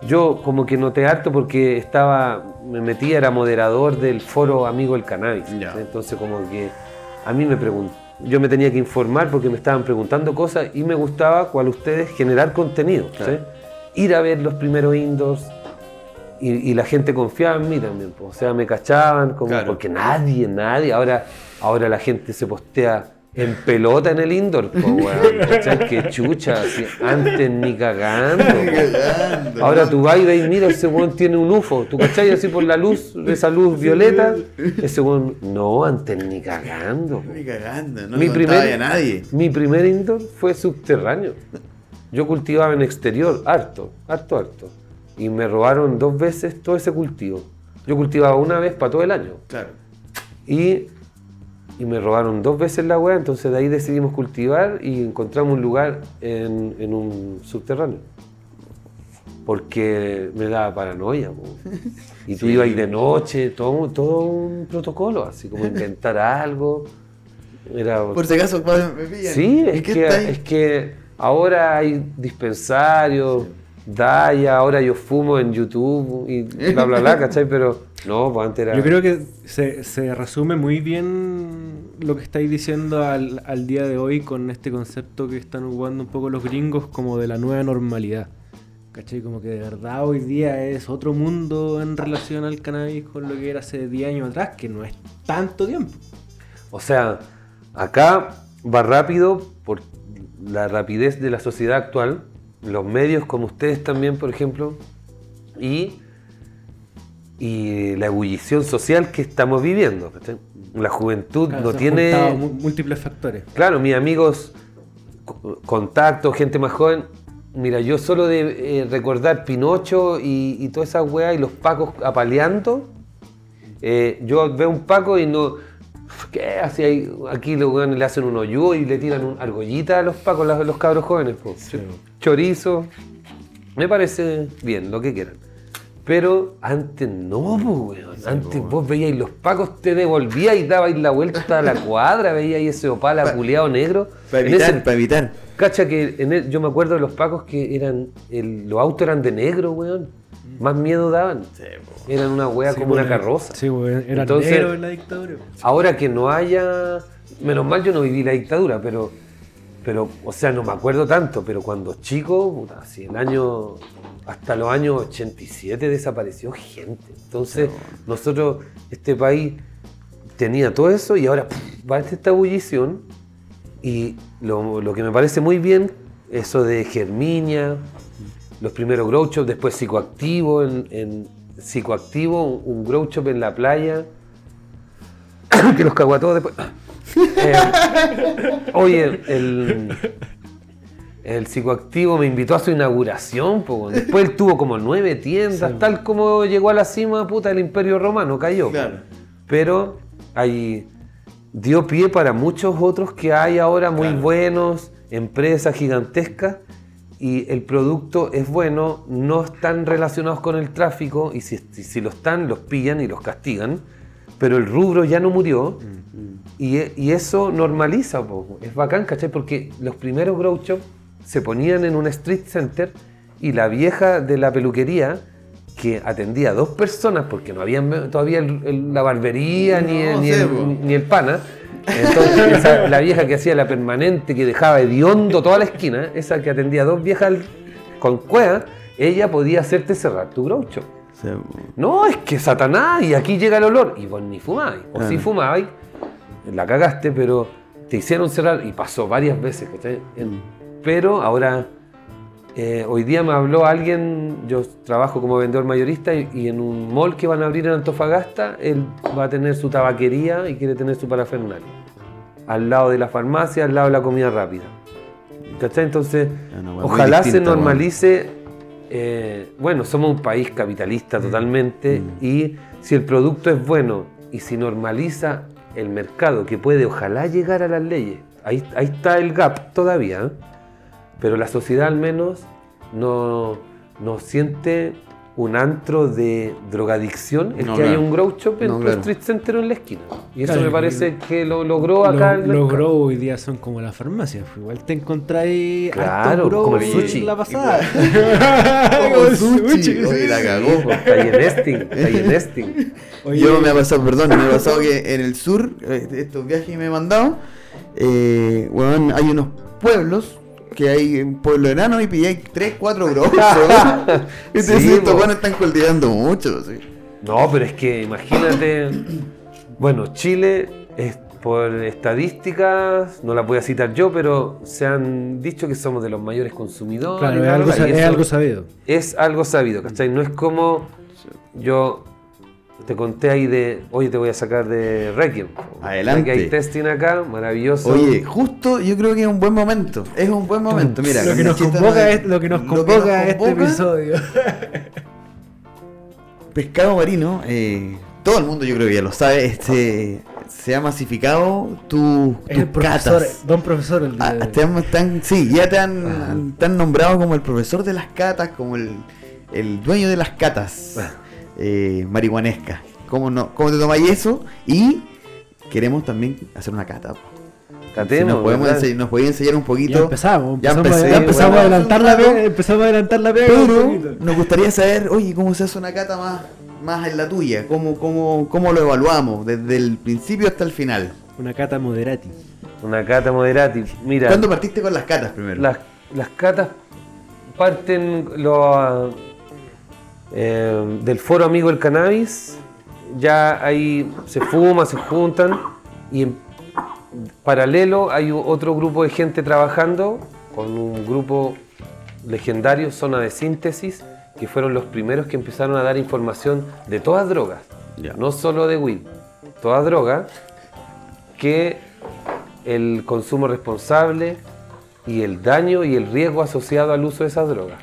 Yo como que noté harto porque estaba, me metía, era moderador del foro Amigo el Cannabis. Entonces como que a mí me preguntó, yo me tenía que informar porque me estaban preguntando cosas y me gustaba, cual ustedes, generar contenido. ¿sí? Ir a ver los primeros indoors y, y la gente confiaba en mí también. O sea, me cachaban, como, Claro. porque nadie, nadie, ahora, ahora la gente se postea en pelota en el indoor, po, weón, ¿cachai? Que chucha, así, antes ni cagando. Ahora tú vas y ves, mira, ese weón tiene un UFO, tú cachai así por la luz, esa luz violeta, ese weón, no, antes ni cagando. Ni cagando, no mi, primer, a nadie. mi primer indoor fue subterráneo. Yo cultivaba en exterior, harto, harto, harto. Y me robaron dos veces todo ese cultivo. Yo cultivaba una vez para todo el año. Claro. Y, y me robaron dos veces la weá, entonces de ahí decidimos cultivar y encontramos un lugar en, en un subterráneo. Porque me daba paranoia. po. Y tú Sí. ibas ahí de noche, todo, todo un protocolo, así como inventar algo. Era, Por si acaso me pillan. Sí, ¿Y es que, es que ahora hay dispensarios, Daya, ahora yo fumo en YouTube y bla, bla, bla, ¿cachai? Pero no, pues antes era... Yo creo que se, se resume muy bien lo que estáis diciendo al, al día de hoy con este concepto que están ocupando un poco los gringos como de la nueva normalidad. ¿Cachai? Como que de verdad hoy día es otro mundo en relación al cannabis con lo que era hace 10 años atrás, que no es tanto tiempo. O sea, acá va rápido por la rapidez de la sociedad actual, los medios como ustedes también, por ejemplo, y, y la ebullición social que estamos viviendo. ¿cachai? La juventud Claro, no tiene... múltiples factores. Claro, mis amigos, co- contacto, gente más joven. Mira, yo solo de eh, recordar Pinocho y, y toda esa weá y los pacos apaleando, eh, yo veo un paco y no. ¿Qué hace? Aquí los weones le hacen un hoyo y le tiran un argollita a los pacos, los, los cabros jóvenes. po. Chorizo. Me parece bien, lo que quieran. Pero antes no, po, weón. antes vos veíais los pacos, te devolvíais y dabais la vuelta a la cuadra, veíais ese opala culeado negro. Para evitar, para evitar. Cacha que en el- yo me acuerdo de los pacos que eran. el- los autos eran de negro, weón. Más miedo daban. Eran una wea Sí, como una carroza. Sí, weón, era Entonces- negro en la dictadura. Ahora que no haya. Menos mal yo no viví la dictadura, pero. Pero, o sea, no me acuerdo tanto, pero cuando chico, puta, si el año. Hasta los años 87 desapareció gente. Entonces, nosotros, este país tenía todo eso y ahora pff, va esta ebullición. Y lo, lo que me parece muy bien, eso de Germinia, los primeros grow shops, después psicoactivo, en, en psicoactivo, un, un grow shop en la playa, que los caguató después. Eh, oye, el, el psicoactivo me invitó a su inauguración, po, después él tuvo como nueve tiendas, tal como llegó a la cima puta del Imperio Romano, cayó. Claro. Pero ahí dio pie para muchos otros que hay ahora muy buenos, empresas gigantescas, y el producto es bueno, no están relacionados con el tráfico, y si, si, si lo están, los pillan y los castigan, pero el rubro ya no murió, y, e- y eso normaliza, po. es bacán, ¿cachai? Porque los primeros grow shops se ponían en un street center, y la vieja de la peluquería, que atendía a dos personas, porque no había todavía el- el- la barbería ni, el- ni el, po. ni el pana. Entonces, esa- la vieja que hacía la permanente, que dejaba hediondo toda la esquina, esa que atendía a dos viejas con cueva, ella podía hacerte cerrar tu grow shop. O sea, No, es que Satanás, y aquí llega el olor. Y vos ni fumabais. O sí Ah. La cagaste, pero te hicieron cerrar, y pasó varias veces, ¿cachai? En- Pero ahora, eh, hoy día me habló alguien, yo trabajo como vendedor mayorista, y, y en un mall que van a abrir en Antofagasta, él va a tener su tabaquería y quiere tener su parafernalia. Al lado de la farmacia, al lado de la comida rápida. ¿Cachai? Entonces, ojalá se normalice eh, bueno, somos un país capitalista Mm. totalmente y si el producto es bueno y si normaliza el mercado, que puede ojalá llegar a las leyes, ahí, ahí está el gap todavía, ¿eh? pero la sociedad al menos no, no siente un antro de drogadicción, el No, que claro. haya un grow shop en No, tu claro. street center en la esquina. Y eso Claro, me parece que lo logró Lo- acá el los mercado. grow hoy día son como las farmacias. pues, Igual te encontráis Claro, grow como el en sushi. la pasada. Como el sushi. Oye, la cagó. Pues, Está ahí en Esting, está ahí en Esting. Oye, Yo me ha pasado, perdón, me ha pasado que en el sur, eh, estos viajes que me he mandado, eh, weón, hay unos pueblos que hay un pueblo enano y pilláis 3, 4 grosos. y te Sí, estos weones están cultivando mucho. sí. No, pero es que imagínate, bueno, Chile es por estadísticas, no la voy a citar yo, pero se han dicho que somos de los mayores consumidores. Claro, es algo, es algo sabido. es algo sabido, ¿cachai? No es como yo te conté ahí de, oye, te voy a sacar de Requiem. Adelante. Que hay testing acá, maravilloso. Oye, justo yo creo que es un buen momento. Es un buen momento. Mira, lo, que nos convoca, es- lo que nos lo convoca a este episodio. Pescado marino, eh, todo el mundo yo creo que ya lo sabe, este, se ha masificado tu, tus el profesor, catas. don profesor el Ah, te han, te han- sí, ya te han, te han nombrado como el profesor de las catas, como el, el dueño de las catas eh, marihuanescas. ¿Cómo, no, ¿Cómo te tomáis eso? Y queremos también hacer una cata. Si Catemos, nos, podemos enseñar un poquito. Ya empezamos, Ya empezamos, empecé, ya empezamos bueno, a adelantar la pega, empezamos a adelantar la pega Pero nos gustaría saber, oye, ¿cómo se hace una cata más, más en la tuya? ¿Cómo, cómo, ¿Cómo lo evaluamos? Desde el principio hasta el final. Una cata moderati. Una cata moderati. Mira, ¿Cuándo partiste con las catas primero? las, las catas parten lo, eh, del foro amigo del cannabis. Ya ahí se fuma, se juntan y en paralelo hay otro grupo de gente trabajando con un grupo legendario, Zona de Síntesis, que fueron los primeros que empezaron a dar información de todas drogas, no solo de weed, todas drogas, que el consumo responsable y el daño y el riesgo asociado al uso de esas drogas.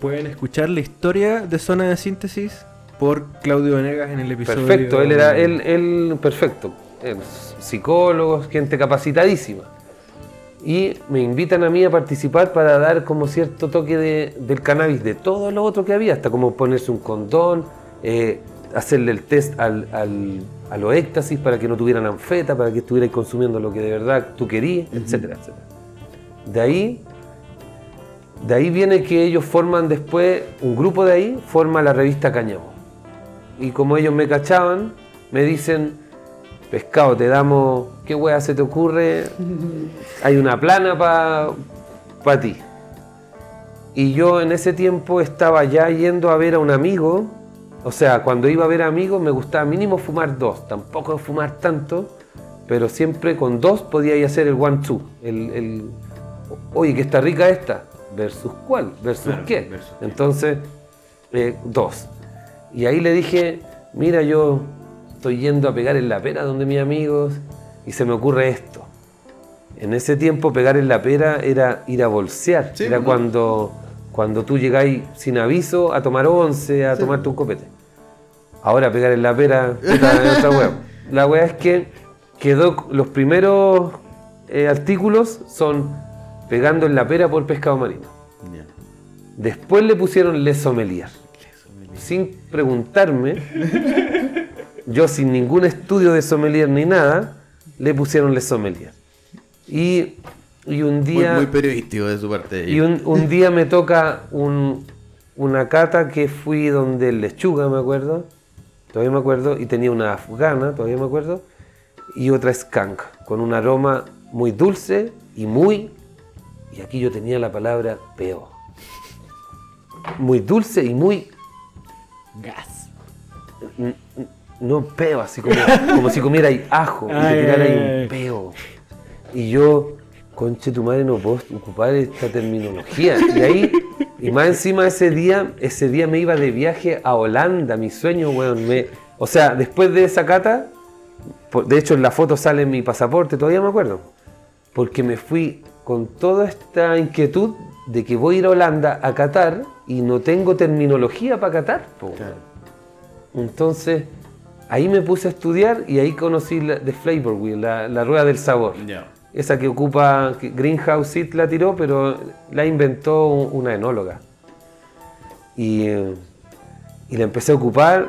Pueden escuchar la historia de Zona de Síntesis por Claudio Venegas en el episodio. Perfecto, él era él, él perfecto, él, psicólogo, gente capacitadísima. Y me invitan a mí a participar para dar como cierto toque de- del cannabis, de todo lo otro que había, hasta como ponerse un condón, eh, hacerle el test al, al- a los éxtasis para que no tuvieran anfeta, para que estuvierais consumiendo lo que de verdad tú querías, etcétera, etcétera. De ahí, de ahí viene que ellos forman después, un grupo de ahí forma la revista Cáñamo. Y como ellos me cachaban, me dicen, pescado, te damos, ¿qué wea se te ocurre? Hay una plana para ti. Y yo en ese tiempo estaba ya yendo a ver a un amigo. O sea, cuando iba a ver a amigos me gustaba mínimo fumar dos. Tampoco fumar tanto, pero siempre con dos podía ir a hacer el one-two. El, el, oye, que está rica esta. ¿Versus cuál? ¿Versus Claro, qué? versus. Entonces, eh, dos. Y ahí le dije, mira, yo estoy yendo a pegar en la pera donde mis amigos y se me ocurre esto. En ese tiempo pegar en la pera era ir a bolsear. Sí, era ¿no? cuando, cuando tú llegáis sin aviso a tomar once, a tomarte un copete. Ahora pegar en la pera otra wea. La wea es que quedó, los primeros eh, artículos son pegando en la pera por pescado marino. Después le pusieron Le Sommelier. Sin preguntarme, yo sin ningún estudio de sommelier ni nada, le pusieron Le Sommelier. Y, y un Muy, día... muy periodístico de su parte. Y un, un día me toca un- una cata que fui donde el lechuga, me acuerdo, todavía me acuerdo, y tenía una afgana, todavía me acuerdo, y otra skunk, con un aroma muy dulce y muy, y aquí yo tenía la palabra peo. Muy dulce y muy, Gas. no peo, así como, como si comiera ajo y te tirara ahí un peo. Y yo, conche tu madre, no puedo ocupar esta terminología. Y ahí, y más encima ese día, ese día me iba de viaje a Holanda, mi sueño, weón. Me, o sea, después de esa cata, de hecho en la foto sale mi pasaporte, todavía me acuerdo. Porque me fui con toda esta inquietud de que voy a ir a Holanda a catar y no tengo terminología para Claro. weón. Entonces, ahí me puse a estudiar y ahí conocí la, The Flavor Wheel, la, la rueda del sabor. Esa que ocupa, que Greenhouse Seed la tiró, pero la inventó una enóloga. Y, eh, y la empecé a ocupar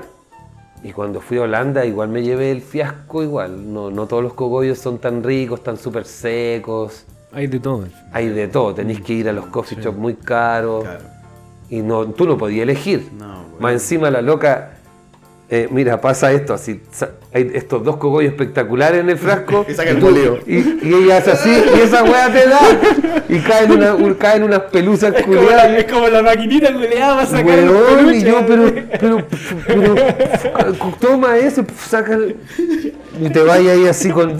y cuando fui a Holanda igual me llevé el fiasco igual. No, no todos los cogollos son tan ricos, tan súper secos. Hay de todo. Hay de todo, tenéis que ir a los coffee shops muy caros. Claro. Y no, tú no podías elegir. No, bueno. Más encima la loca, eh, mira, pasa esto, así, sa- hay estos dos cogollos espectaculares en el frasco. Y saca el. Y, y ella hace así, y esa weá te da. Y caen, una, un- caen unas pelusas Es como, culiadas. la, es como la maquinita culeada para sacar los Weón, y yo, pero, pero, pero, toma eso, saca el- y te vayas ahí así con,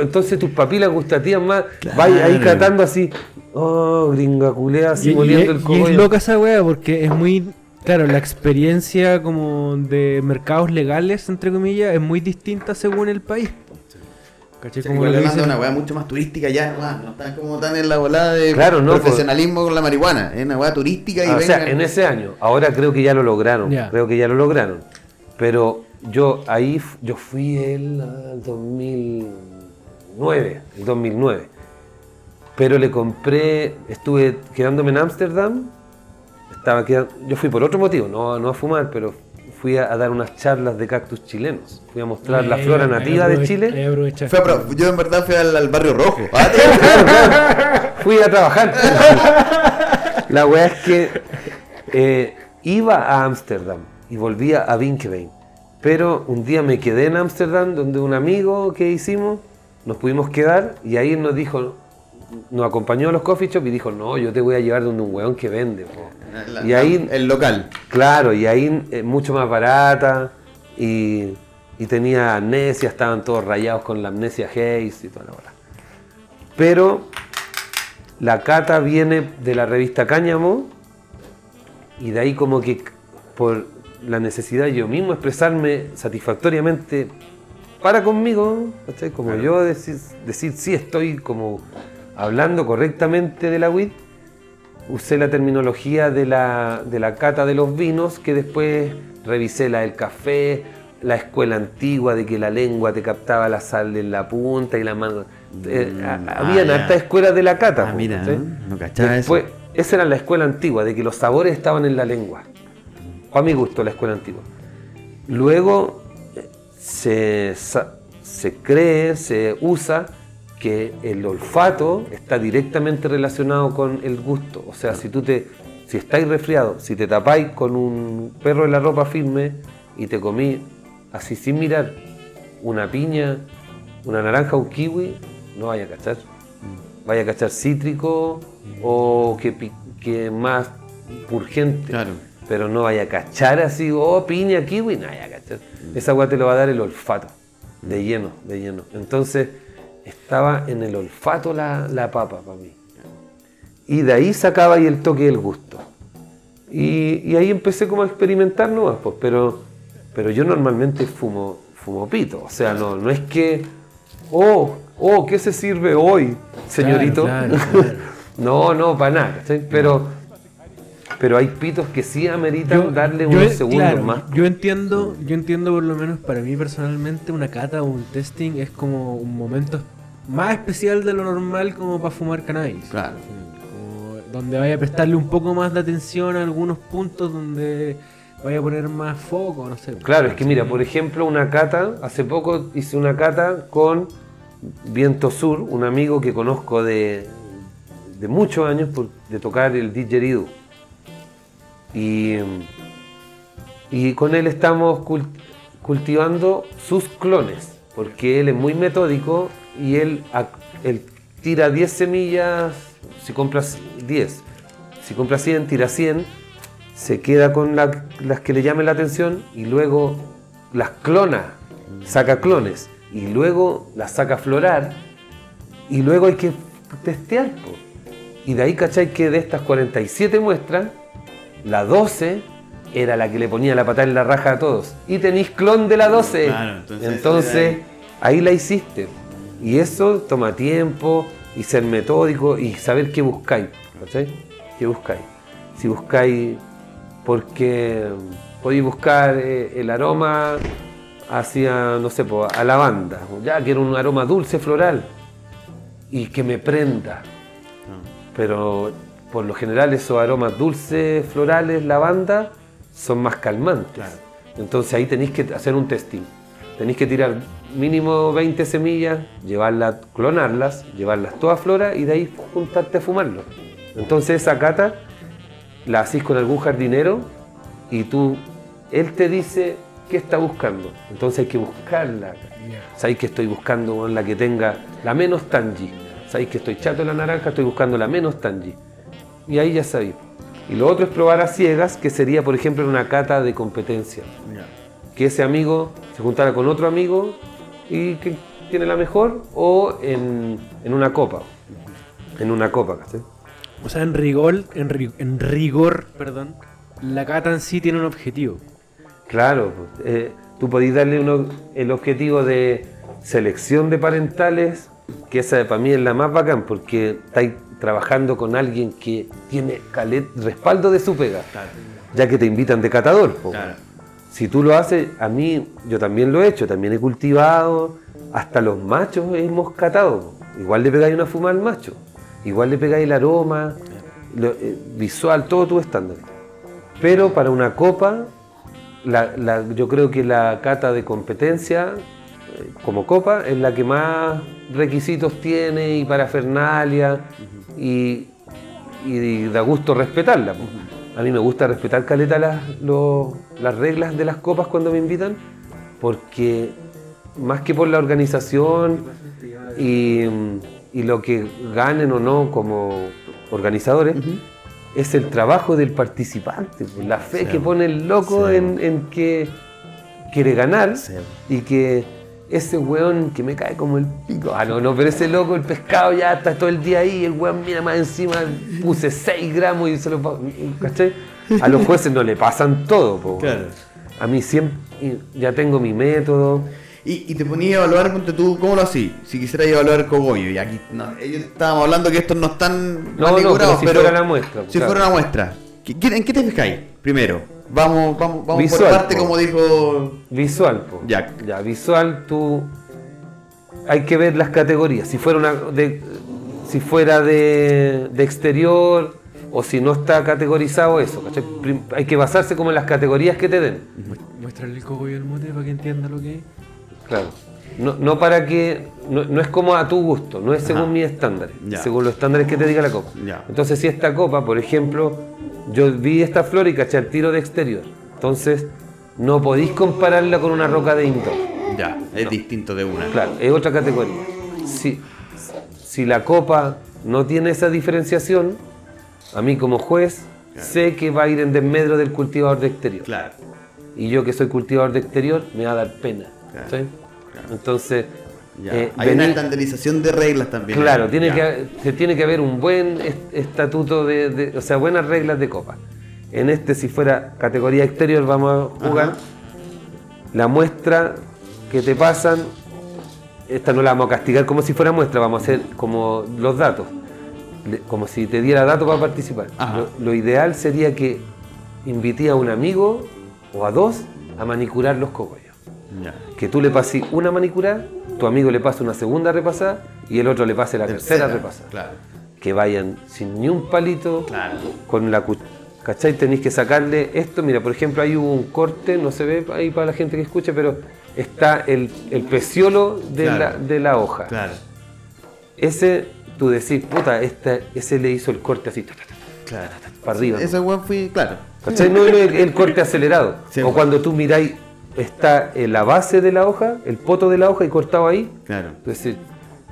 entonces tus papilas gustativas más, vayas ahí Claro. catando así, oh, gringa culea, así Y- y, moliendo el es- y cogollo. es loca esa wea porque es muy. Claro, la experiencia como de mercados legales, entre comillas, es muy distinta según el país. Sí, Como lo dicen- una weá mucho más turística ya, weá, no están como tan en la volada de Claro, no, profesionalismo con la marihuana, es una weá turística y Ah, o sea, en ese año, ahora creo que ya lo lograron, creo que ya lo lograron. Pero yo ahí, yo fui el ah, 2009, el 2009. Pero le compré, estuve quedándome en Ámsterdam, estaba quedando, yo fui por otro motivo, no, no a fumar, pero fui a, a dar unas charlas de cactus chilenos. Fui a mostrar la Ahí- flora ahí nativa de aprove- Chile. Fue pro- yo en verdad fui al, al barrio rojo. Ah. Fui a trabajar. La weá es que eh, iba a Ámsterdam y volvía a Vinkenbein. Pero un día me quedé en Ámsterdam donde un amigo que hicimos, nos pudimos quedar y ahí nos dijo, nos acompañó a los coffee shops y dijo, no, yo te voy a llevar donde un weón que vende. po". La- y ahí, el local. claro, y ahí eh, mucho más barata y, y tenía amnesia, estaban todos rayados con la amnesia Hayes y toda la bola. Pero la cata viene de la revista Cáñamo y de ahí como que por la necesidad de yo mismo expresarme satisfactoriamente para conmigo, como yo decir, decir sí estoy como hablando correctamente de la WIT, usé la terminología de la, de la cata de los vinos que después revisé la del café, la escuela antigua de que la lengua te captaba la sal en la punta y la mano. Eh, Mm, ah, habían hartas escuelas de la cata. Ah, po, mira, no cachaba Después, eso. esa era la escuela antigua, de que los sabores estaban en la lengua. O a mi gusto, la escuela antigua. Luego eh, se, se cree, se usa que el olfato está directamente relacionado con el gusto. O sea, si tú te, si estáis resfriado, si te tapáis con un perro en la ropa firme y te comí así sin mirar una piña, una naranja, un kiwi, no vaya a cachar. Vaya a cachar cítrico o que, más purgente. Claro. Pero no vaya a cachar así, oh, piña, kiwi, no vaya a cachar. Esa agua te lo va a dar el olfato, de lleno, de lleno. Entonces, estaba en el olfato la, la papa para mí. Y de ahí sacaba ahí el toque del gusto. Y, y ahí empecé como a experimentar nuevas, pues, pero, pero yo normalmente fumo, fumo pito. O sea, no, no es que, oh, oh, ¿qué se sirve hoy, señorito? claro, claro. no, no, para nada, ¿cachai? Pero, pero hay pitos que sí ameritan darle unos segundos claro, más. Yo entiendo, yo entiendo por lo menos para mí personalmente una cata o un testing es como un momento más especial de lo normal como para fumar cannabis. Claro. Como donde vaya a prestarle un poco más de atención a algunos puntos donde vaya a poner más foco, no sé. Claro, es que mira, por ejemplo, una cata, hace poco hice una cata con Viento Sur, un amigo que conozco de, de muchos años por- de tocar el didgeridoo. Y, y con él estamos cul- cultivando sus clones, porque él es muy metódico y él, él tira 10 semillas, si compras 10, si compra 100, tira 100, se queda con la- las que le llamen la atención y luego las clona, saca clones y luego las saca a florar y luego hay que testear. po. Y de ahí, ¿cachai? Que de estas 47 muestras, la 12 era la que le ponía la patada en la raja a todos. Y tenéis clon de la 12. Claro, entonces, entonces ahí la hiciste. Y eso toma tiempo y ser metódico y saber qué buscáis. ¿Cachai? ¿Qué buscáis? Si buscáis porque podéis buscar eh, el aroma hacia, no sé, a lavanda. Ya quiero un aroma dulce floral y que me prenda. Pero por lo general esos aromas dulces, florales, lavanda, son más calmantes. Entonces ahí tenéis que hacer un testing. Tenéis que tirar mínimo 20 semillas, llevarlas, clonarlas, llevarlas todas flora y de ahí juntarte a fumarlo. Entonces esa cata la hacís con algún jardinero y tú, él te dice qué está buscando. Entonces hay que buscarla. Sabéis que estoy buscando la que tenga la menos tangi. Sabéis que estoy chato en la naranja, estoy buscando la menos tangi. Y ahí ya sabéis. Y lo otro es probar a ciegas, que sería, por ejemplo, una cata de competencia. Que ese amigo se juntara con otro amigo y que tiene la mejor, o en, en una copa. En una copa, ¿cachai? O sea, en rigor, en, ri- en rigor, perdón, la cata en sí tiene un objetivo. Claro, pues, eh, tú podés darle uno- el objetivo de selección de parentales, que esa para mí es la más bacán, porque estáis trabajando con alguien que tiene calet, respaldo de su pega, ya que te invitan de catador. po. Si tú lo haces, a mí, yo también lo he hecho, también he cultivado, hasta los machos hemos catado. Igual le pegáis una fuma al macho, igual le pegáis el aroma, lo- eh, visual, todo tu estándar. Pero para una copa, la- la- yo creo que la cata de competencia, eh, como copa, es la que más requisitos tiene y parafernalia y, y da gusto respetarla. A mí me gusta respetar caleta las, lo- las reglas de las copas cuando me invitan, porque más que por la organización y, y lo que ganen o no como organizadores, es el trabajo del participante, pues, la fe que pone el loco Sí. en, en que quiere ganar Sí. y que ese weón que me cae como el pico, ah no, no, pero ese loco, el pescado ya está todo el día ahí, el weón mira más encima, puse 6 gramos y se lo pa- ¿cachai? A los jueces no le pasan todo, po. Claro. A mí siempre, ya tengo mi método, Y, y te ponía a evaluar, ponte tú, ¿cómo lo hacís? Si quisieras evaluar cogollo, y aquí no, ellos estábamos hablando que estos no están No, no, pero si fuera la muestra, Si claro. fuera una muestra, ¿qué- qué- ¿en qué te fijáis? Primero, vamos, vamos, vamos por Visual, parte, po. como dijo. Visual, po. Ya. Ya, visual, tú. Hay que ver las categorías. Si fuera una de, si fuera de, de exterior o si no está categorizado eso. ¿cachai? Hay que basarse como en las categorías que te den. Muéstrale el coco y el mote para que entienda lo que es. Claro. No, no para que. No, no es como a tu gusto, no es según Ajá. mis estándares, Ya. según los estándares que te diga la copa. Ya. Entonces, si esta copa, por ejemplo, yo vi esta flor y caché el tiro de exterior. Entonces, no podéis compararla con una roca de indoor. Ya, es distinto de una. Claro, es otra categoría. Si, si la copa no tiene esa diferenciación, a mí como juez sé que va a ir en desmedro del cultivador de exterior. Claro. Y yo que soy cultivador de exterior, me va a dar pena. Claro, ¿sí? Entonces, Ya. eh, Hay una estandarización de reglas también. claro, tiene Ya. que, se tiene que haber un buen est- estatuto de, de- o sea, buenas reglas de copa. En este, si fuera categoría exterior, vamos a jugar. Ajá. La muestra que te pasan, esta no la vamos a castigar como si fuera muestra, vamos a hacer como los datos. Como si te diera datos para participar. Lo, lo ideal sería que invité a un amigo o a dos a manicurar los cogollos Ya. que tú le pases una manicurada, tu amigo le pase una segunda repasada y el otro le pase la tercera, repasada. Claro. Que vayan sin ni un palito, Claro. con la cu- ¿Cachai? Tenéis que sacarle esto. Mira, por ejemplo, hay un corte, no se ve ahí para la gente que escucha, pero está el, el peciolo de, Claro. la, de la hoja. Claro. Ese, tú decís, puta, este, ese le hizo el corte así, ta, ta, ta, Claro. para arriba. ¿no? Ese weón fui, claro. ¿Cachai? No el, el corte acelerado. Sí, o bueno. cuando tú miráis, está en la base de la hoja, el poto de la hoja y cortado ahí. Claro. Decís,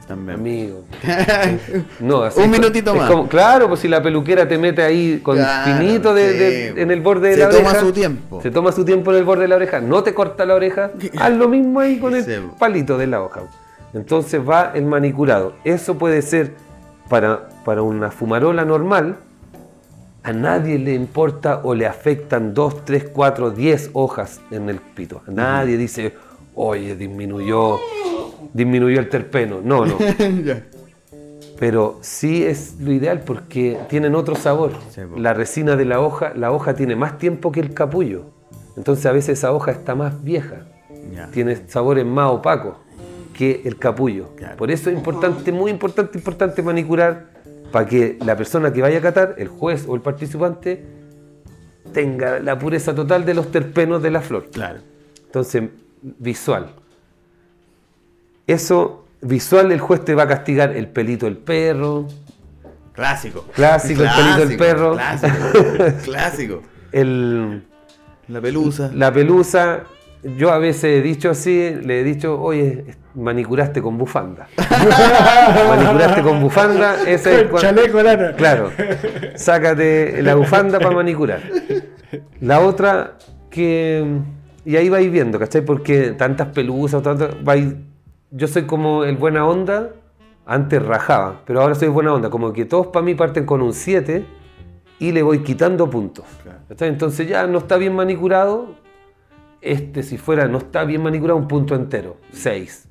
También. amigo. No, así Un es- minutito es más. como- claro, pues si la peluquera te mete ahí con Claro, finito de- sí. de- en el borde de Se la toma oreja. su tiempo. Se toma su tiempo en el borde de la oreja. No te corta la oreja. Haz lo mismo ahí con el palito de la hoja. Entonces va el manicurado. Eso puede ser para, para una fumarola normal. A nadie le importa o le afectan 2, 3, 4, 10 hojas en el pito. A nadie dice, oye, disminuyó, disminuyó el terpeno. No, no. Pero sí es lo ideal porque tienen otro sabor. La resina de la hoja, la hoja tiene más tiempo que el capullo. Entonces a veces esa hoja está más vieja. Tiene sabores más opacos que el capullo. Por eso es importante, muy importante, importante manicurar para que la persona que vaya a catar, el juez o el participante, tenga la pureza total de los terpenos de la flor. Claro. Entonces, visual. Eso, visual, el juez te va a castigar el pelito del perro, Clásico. Clásico, el pelito del perro. Clásico. Clásico. el, La pelusa. la pelusa. Yo a veces he dicho así, le he dicho, oye, manicuraste con bufanda. manicuraste con bufanda, ese es Con cua- chaleco lana. Claro, sácate la bufanda para manicurar. La otra que. Y ahí vais viendo, ¿cachai? Porque tantas pelusas, tantas, vais- yo soy como el buena onda, antes rajaba, pero ahora soy buena onda, como que todos para mí parten con un 7 y le voy quitando puntos. Claro. ¿cachai? Entonces ya no está bien manicurado, este si fuera no está bien manicurado, un punto entero, 6.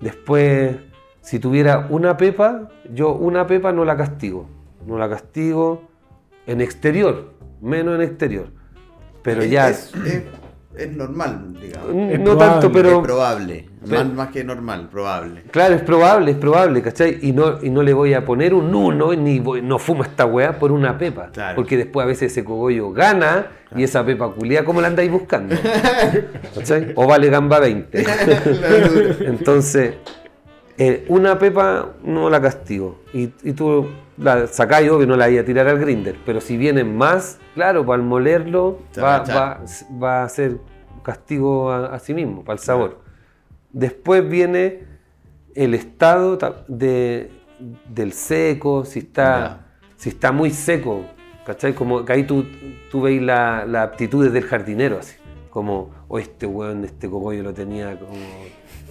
Después, si tuviera una pepa, yo una pepa no la castigo. No la castigo en exterior, menos en exterior. Pero Es- ya. Es, es- es normal, digamos. mm, Es no probable, tanto, pero. es probable. pero- más, más que normal, probable. Claro, es probable, es probable, ¿cachai? Y no, y no le voy a poner un uno, ni voy- no fumo esta weá por una pepa. Claro. Porque después a veces ese cogollo gana y esa pepa culia, ¿cómo la andáis buscando? ¿Cachai? O vale gamba 20. Entonces, eh, una pepa no la castigo. Y, y tú la sacáis, obvio, no la voy a tirar al grinder. Pero si vienen más, claro, para molerlo, va a va, va- a ser castigo a, a sí mismo, para el sabor. Después viene el estado ta- de, del seco, si está, si está muy seco. ¿Cachai? Como que ahí tú, tú veis la, la aptitudes del jardinero, así. Como, o este weón, este cogollo lo tenía como.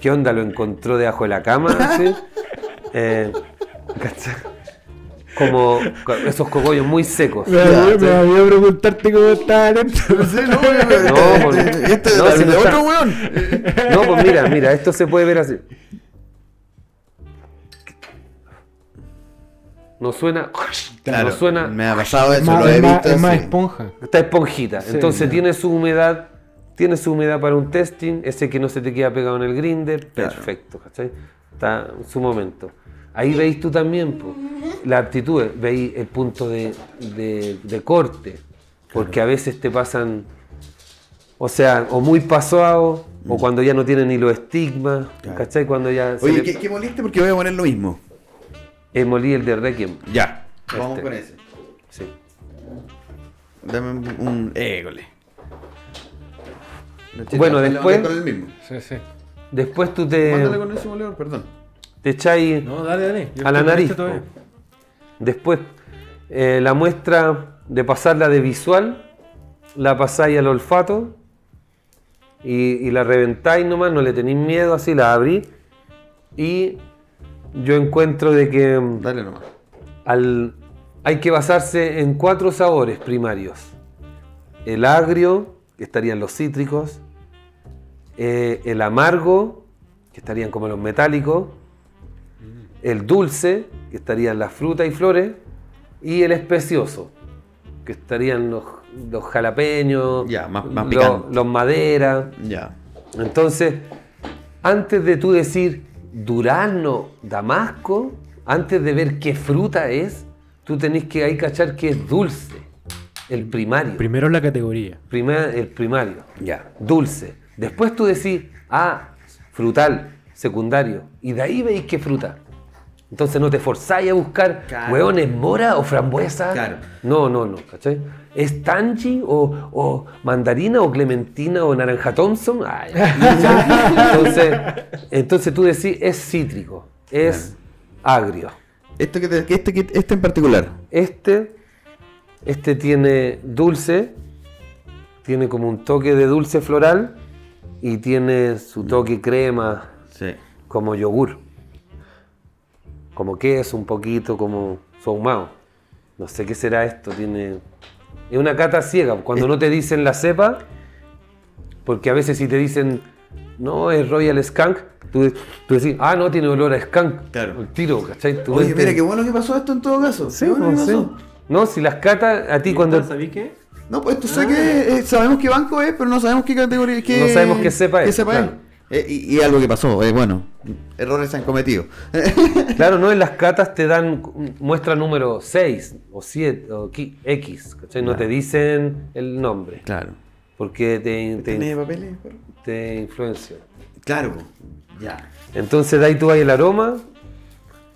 ¿Qué onda? Lo encontró debajo de la cama, así. Eh. Como co- esos cogollos muy secos. Me me- me había preguntarte cómo estaba esto. No sé, no, pero- No, por- Esto es no, de- si de no otro está- weón. No, pues mira, mira, esto se puede ver así. No suena. Claro, no suena. me ha pasado Es eso, más, lo he es más- visto. es más sí. esponja. Está esponjita. Sí, Entonces ya. tiene su humedad. Tiene su humedad para un testing. Ese que no se te queda pegado en el grinder. Claro. Perfecto, ¿cachai? Está en su momento. Ahí veis tú también po, la aptitud. Veis el punto de, de- de corte. Porque a veces te pasan. O sea, o muy pasado. O cuando ya no tienen ni los estigmas. Mm. Claro. ¿Cachai? Cuando ya. Oye, le- ¿qué, qué moliste? Porque voy a poner lo mismo. Eh, molí el de Requiem. Ya. Vamos Este. con ese. Sí. Dame un. un égole. Bueno, después- Con el mismo. Sí, sí. Después tú te, Mándale con moledor, perdón. te echáis No, dale, dale. Yo a la nariz. este. Después eh, la muestra de pasarla de visual, la pasáis al olfato y, y la reventáis nomás, no le tenéis miedo, así la abrís. Y yo encuentro de que mm, Dale nomás. al- hay que basarse en cuatro sabores primarios. El agrio, que estarían los cítricos, eh, el amargo, que estarían como los metálicos, el dulce, que estarían las frutas y flores, y el especioso, que estarían los, los jalapeños, Ya, más- más los, maderas. Entonces, antes de tú decir durazno, damasco, antes de ver qué fruta es, tú tenés que ahí cachar que es dulce, el primario. Primero la categoría. Primer- el primario, ya, dulce. Después tú decís, ah, frutal, secundario. Y de ahí veis qué fruta. Entonces no te forzáis a buscar, Claro. weón, ¿es mora o frambuesa? Claro. No, no, no, ¿cachai? ¿Es tangi o, o mandarina o clementina o naranja Thompson? Ya. entonces, entonces tú decís, es cítrico, es agrio. Esto que te- que este, que este en particular. Este, este tiene dulce, tiene como un toque de dulce floral y tiene su toque crema Sí. como yogur. Como queso un poquito, como su ahumado. No sé qué será esto, tiene... Es una cata ciega, cuando no te dicen la cepa, porque a veces si te dicen no, es Royal Skunk, tú, tú decís, ah, no, tiene olor a skunk. Claro. El tiro, ¿cachai? Tu Oye, mente- mira, qué bueno que pasó esto en todo caso. Sí, Qué bueno que pues, sí. pasó. No, si las catas, a ti cuando... ¿Sabéis qué? No, pues tú sabes que eh, sabemos qué banco es, pero no sabemos qué categoría qué, No sabemos qué cepa es, él. claro. Eh, y, y algo que pasó, eh, bueno, errores se han cometido. Claro, no, en las catas te dan muestra número 6 o 7 o X, ¿cachai? No te dicen el nombre, claro. porque te, ¿Tiene te, papeles? te influencia. Claro, ya. Entonces de ahí tú vas el aroma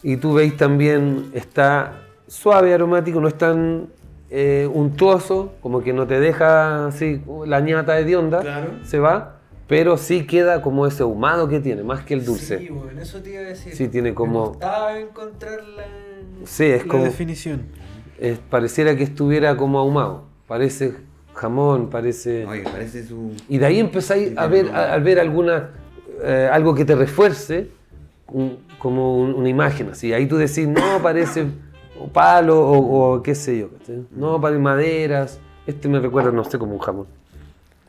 y tú veis también está suave aromático, no es tan eh, untuoso, como que no te deja así la ñata de dionda, Claro. se va, pero sí queda como ese ahumado que tiene, más que el dulce. Sí, bueno, eso te iba a decir. Sí, tiene como- encontrar la, Sí, es la como- definición. Es- pareciera que estuviera como ahumado, parece jamón, parece... Oye, parece su. Y de ahí empezáis a ver, a, a ver alguna, eh, algo que te refuerce, un- como un- una imagen así. Ahí tú decís, no, parece un palo o, o qué sé yo. ¿cachai? No, parece maderas. Este me recuerda, no sé, como un jamón.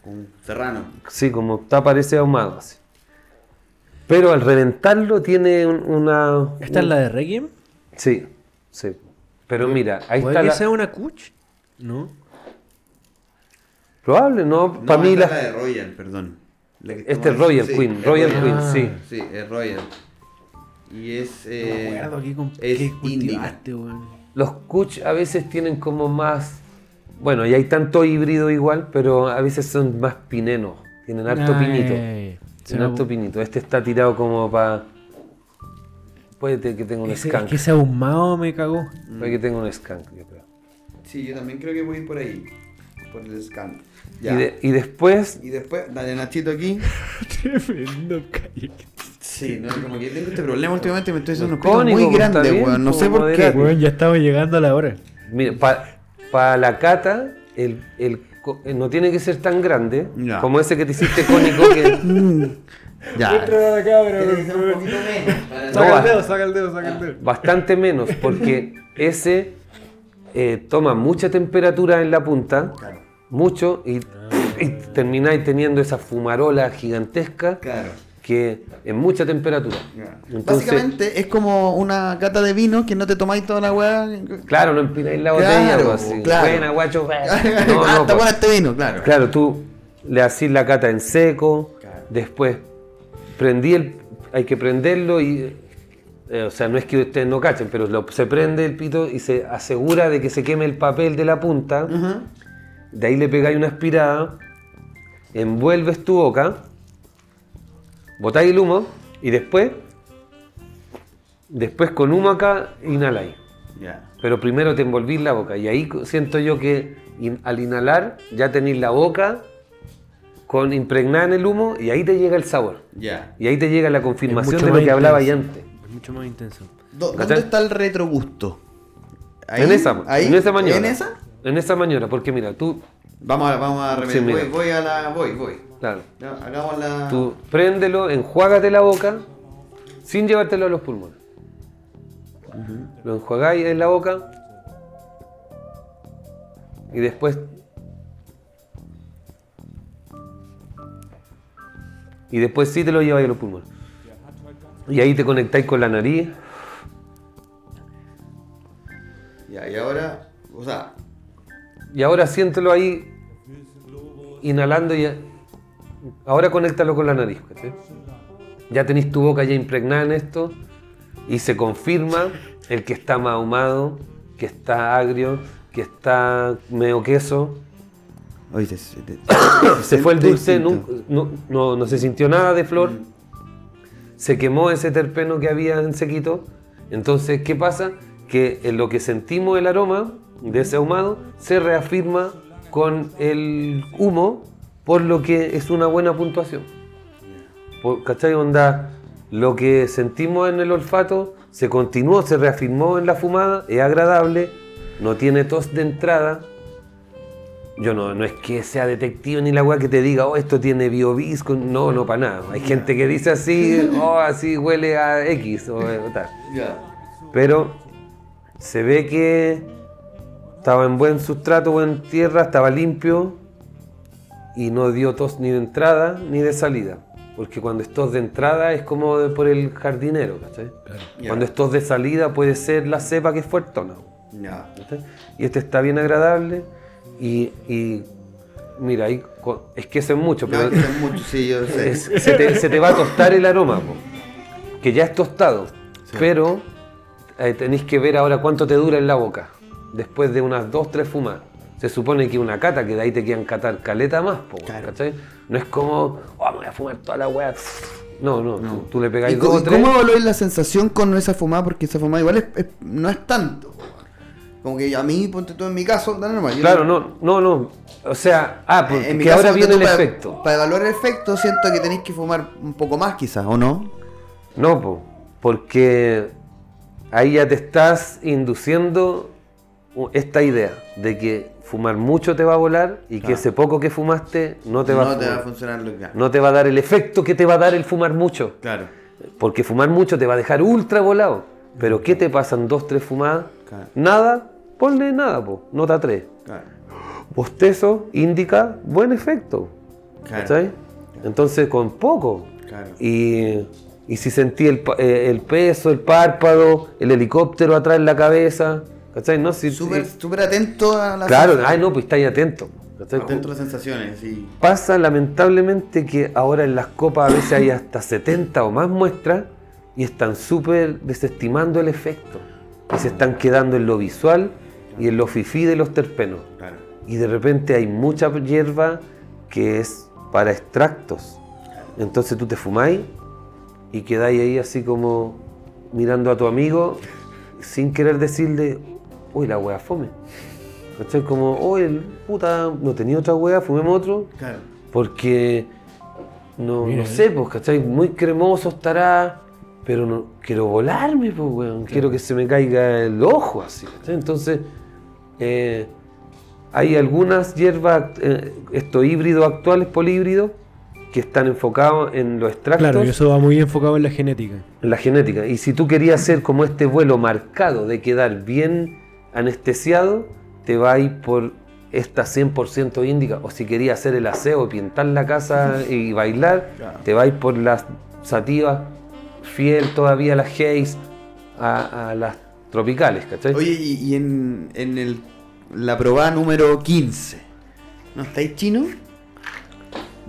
Un serrano. Sí, como está, parece ahumado así. Pero al reventarlo tiene un- una... ¿Esta es la de Requiem? Sí, sí. Pero mira, ahí ¿Puede está que la... sea una Kuch? No. Probable, ¿no? No, Para mí esta la... es la de Royal, perdón. Este es Royal sí, Queen, Royal Queen, Ah. sí. Sí, es Royal. Y es. No Eh, me acuerdo qué, es qué. Los kuch a veces tienen como más. Bueno, y hay tanto híbrido igual, pero a veces son más pinenos. Tienen harto Ah, pinito. Se Tienen harto pinito. Este está tirado como para. Puede que tenga un Ese, es skunk. que ese ahumado me cagó. Puede que tenga un skunk, yo creo. Sí, yo también creo que voy a ir por ahí. Por el scan. Y, Ya. de- y después. Y después, dale Nachito aquí. Tremendo Sí, no, como que tengo este problema últimamente, me estoy haciendo unos picos muy está grandes, weón. No como sé por qué. Weón, ya estamos llegando a la hora. Mira, para la cata, el, el eh, no tiene que ser tan grande Ya. como ese que te hiciste cónico que. Ya. la cámara, un poquito menos. Saca el dedo, saca el dedo, saca el dedo. Bastante menos, porque ese eh, toma mucha temperatura en la punta, Claro. mucho, y, y termináis teniendo esa fumarola gigantesca Claro. Que es mucha temperatura. Entonces- Básicamente es como una cata de vino que no te tomáis toda la weá. Claro, no empináis la botella, Claro, pues, así. claro. Buena, guacho. ah, No, no, está pues. bueno este vino, claro. Claro, tú le hacís la cata en seco, Claro. después prendí el. Hay que prenderlo y. eh, o sea, no es que ustedes no cachen, pero lo- se prende el pito y se asegura de que se queme el papel de la punta. Ajá. De ahí le pegáis una aspirada, envuelves tu boca, botáis el humo y después, después con humo acá, inhaláis. Ya. Pero primero te envolvís la boca y ahí siento yo que in- al inhalar ya tenéis la boca con impregnada en el humo y ahí te llega el sabor. Ya. Y ahí te llega la confirmación de lo que hablaba ahí intenso. antes. Es mucho más intenso. ¿Dónde está el retrogusto? Ahí, en esa, ahí, en esa maniobra. ¿En esa? En esa maniobra, porque mira, tú, Vamos a, vamos a remediar. Sí, voy, voy a la. Voy, voy. Claro, Ya, hagamos la. tú préndelo, enjuágate la boca sin llevártelo a los pulmones. Lo enjuagáis en la boca y después y después sí te lo lleváis a los pulmones. Y ahí te conectáis con la nariz. Ya, y ahora. O sea. Y ahora siéntelo ahí inhalando y ahora conéctalo con la nariz. Ya tenéis tu boca ya impregnada en esto y se confirma el que está más ahumado, que está agrio, que está medio queso. Oye, se, se- te- Se fue el dulce, no, no- no- no se sintió nada de flor. Se quemó ese terpeno que había en sequito. Entonces, ¿qué pasa? Que en lo que sentimos el aroma de ese ahumado se reafirma con el humo, por lo que es una buena puntuación. Por- ¿Cachai? Onda, lo que sentimos en el olfato se continuó, se reafirmó en la fumada, es agradable, no tiene tos de entrada, yo no, no es que sea detective ni la weá que te diga, oh, esto tiene biobis, no, no para nada. Hay gente que dice así, oh, así huele a X o, o tal. Pero se ve que estaba en buen sustrato, buen tierra, estaba limpio y no dio tos ni de entrada ni de salida. Porque cuando estás de entrada es como de- por el jardinero. Cuando estás de salida puede ser la cepa que es fuertona. ¿cachai? Y este está bien agradable y, y mira, ahí es que eso es mucho, No, pero que son muchos, sí, yo sé. es- se, te, se te va a tostar el aroma, po, que ya es tostado, pero eh, tenéis que ver ahora cuánto te dura en la boca, después de unas dos, tres fumadas. Se supone que una cata, que de ahí te quedan catar caleta más, po, Claro. ¿cachai? No es como, oh, me voy a fumar toda la weá. No, no, Tú, tú le ¿Y, pegáis dos o tres. cómo evaluáis la sensación con esa fumada? Porque esa fumada igual es, es- no es tanto. Como que a mí, ponte tú en mi caso, da normal. Claro, no, no, no. O sea, ah, En porque mi caso, ahora viene el para- efecto. Para evaluar el efecto, siento que tenéis que fumar un poco más, quizás, ¿o no? No, po, porque ahí ya te estás induciendo esta idea de que fumar mucho te va a volar y que ese poco que fumaste no te va, no a, te va a funcionar lo que no te va a dar el efecto que te va a dar el fumar mucho. Claro. Porque fumar mucho te va a dejar ultra volado. Pero ¿qué te pasan dos, tres fumadas? Claro. Nada, ponle nada, po, nota 3. Claro. Bostezo indica buen efecto. Claro. ¿Cachai? Entonces con poco. Claro. Y, y si sentí el, eh, el peso, el párpado, el helicóptero atrás en la cabeza. ¿Cachai? No, si, Súper si- súper atento a la claro, sensación. ay no, pues estáis atento. ¿cachai? Atento a las sensaciones, sí. Pasa lamentablemente que ahora en las copas a veces hay hasta 70 o más muestras y están súper desestimando el efecto. Y se están quedando en lo visual y en lo fifí de los terpenos. Claro. Y de repente hay mucha hierba que es para extractos. Entonces tú te fumáis y quedáis ahí así como mirando a tu amigo sin querer decirle, uy, la wea fome. ¿Cachai? Como, uy, puta, no tenía otra wea, fumemos otro. Claro. Porque no, Mira, no sé, pues, ¿cachai? Muy cremoso estará, pero no quiero volarme, pues, weón. Quiero que se me caiga el ojo así. ¿cachai? Entonces, eh, hay algunas hierbas, eh, estos híbridos actuales, políhíbridos, que están enfocados en los extractos, Claro, y eso va muy enfocado en la genética. en la genética. Y si tú querías hacer como este vuelo marcado de quedar bien anestesiado, te ir por esta 100% índica. O si querías hacer el aseo, pintar la casa y bailar, Claro. te ir por las sativas, fiel todavía a las Haze, a, a las tropicales, ¿cachai? Oye, y, y en, en el, la probada número 15, ¿no estáis chino?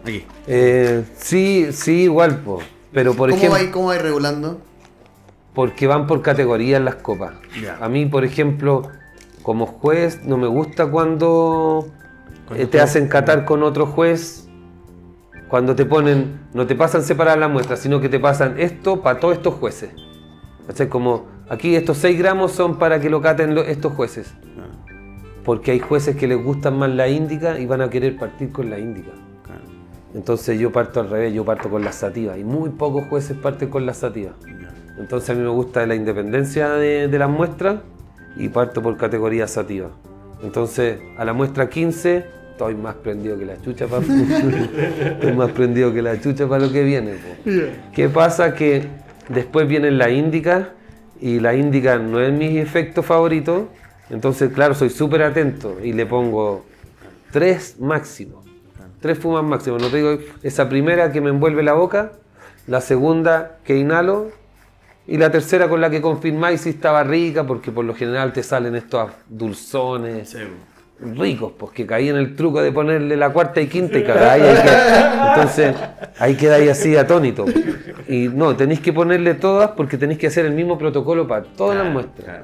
Aquí. Eh, sí, sí, igual, po. pero por ¿Cómo ejemplo... vais cómo vais regulando? Porque van por categorías las copas. A mí, por ejemplo, como juez, no me gusta cuando eh, te hacen catar con otro juez. Cuando te ponen, no te pasan separar la muestra, sino que te pasan esto para todos estos jueces. ¿Cachai? Como aquí estos 6 gramos son para que lo caten estos jueces. Porque hay jueces que les gustan más la índica y van a querer partir con la índica. Entonces yo parto al revés, yo parto con la sativa. Y muy pocos jueces parten con la sativa. Entonces a mí me gusta la independencia de, de las muestras y parto por categoría sativa. Entonces a la muestra 15 estoy más prendido que la chucha para estoy más prendido que la chucha para lo que viene. ¿Qué pasa? Que después viene la índica y la índica no es mi efecto favorito. Entonces, claro, soy súper atento y le pongo tres máximo. Tres fumas máximo. No te digo esa primera que me envuelve la boca, la segunda que inhalo y la tercera con la que confirmáis si estaba rica, porque por lo general te salen estos dulzones ricos, pues que caí en el truco de ponerle la cuarta y quinta y cagáis. entonces ahí quedáis así atónito. Y no, tenéis que ponerle todas porque tenéis que hacer el mismo protocolo para todas las muestras.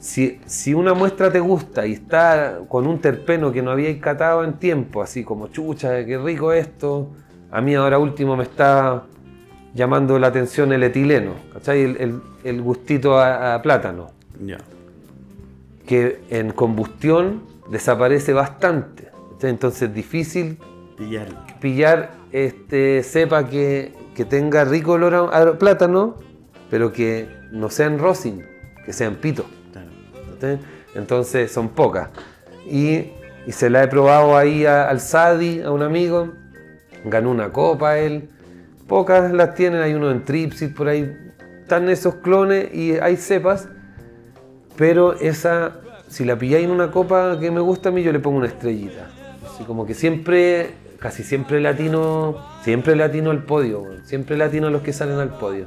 Si, si una muestra te gusta y está con un terpeno que no habíais catado en tiempo, así como chucha, qué rico esto, a mí ahora último me está llamando la atención el etileno, ¿cachai? El, el- el gustito a- a plátano Ya. que en combustión desaparece bastante. ¿cachai? Entonces es difícil Pillarlo. pillar este cepa que, que tenga rico olor a, a plátano, pero que no sean rosin, que sean pito. Entonces son pocas. Y, y se la he probado ahí a- al Sadi, a un amigo, ganó una copa él. Pocas las tienen, hay uno en Tripsit, por ahí están esos clones y hay cepas, pero esa, si la pilláis en una copa que me gusta a mí, yo le pongo una estrellita. Así como que siempre casi siempre latino, siempre latino al podio, siempre latino los que salen al podio.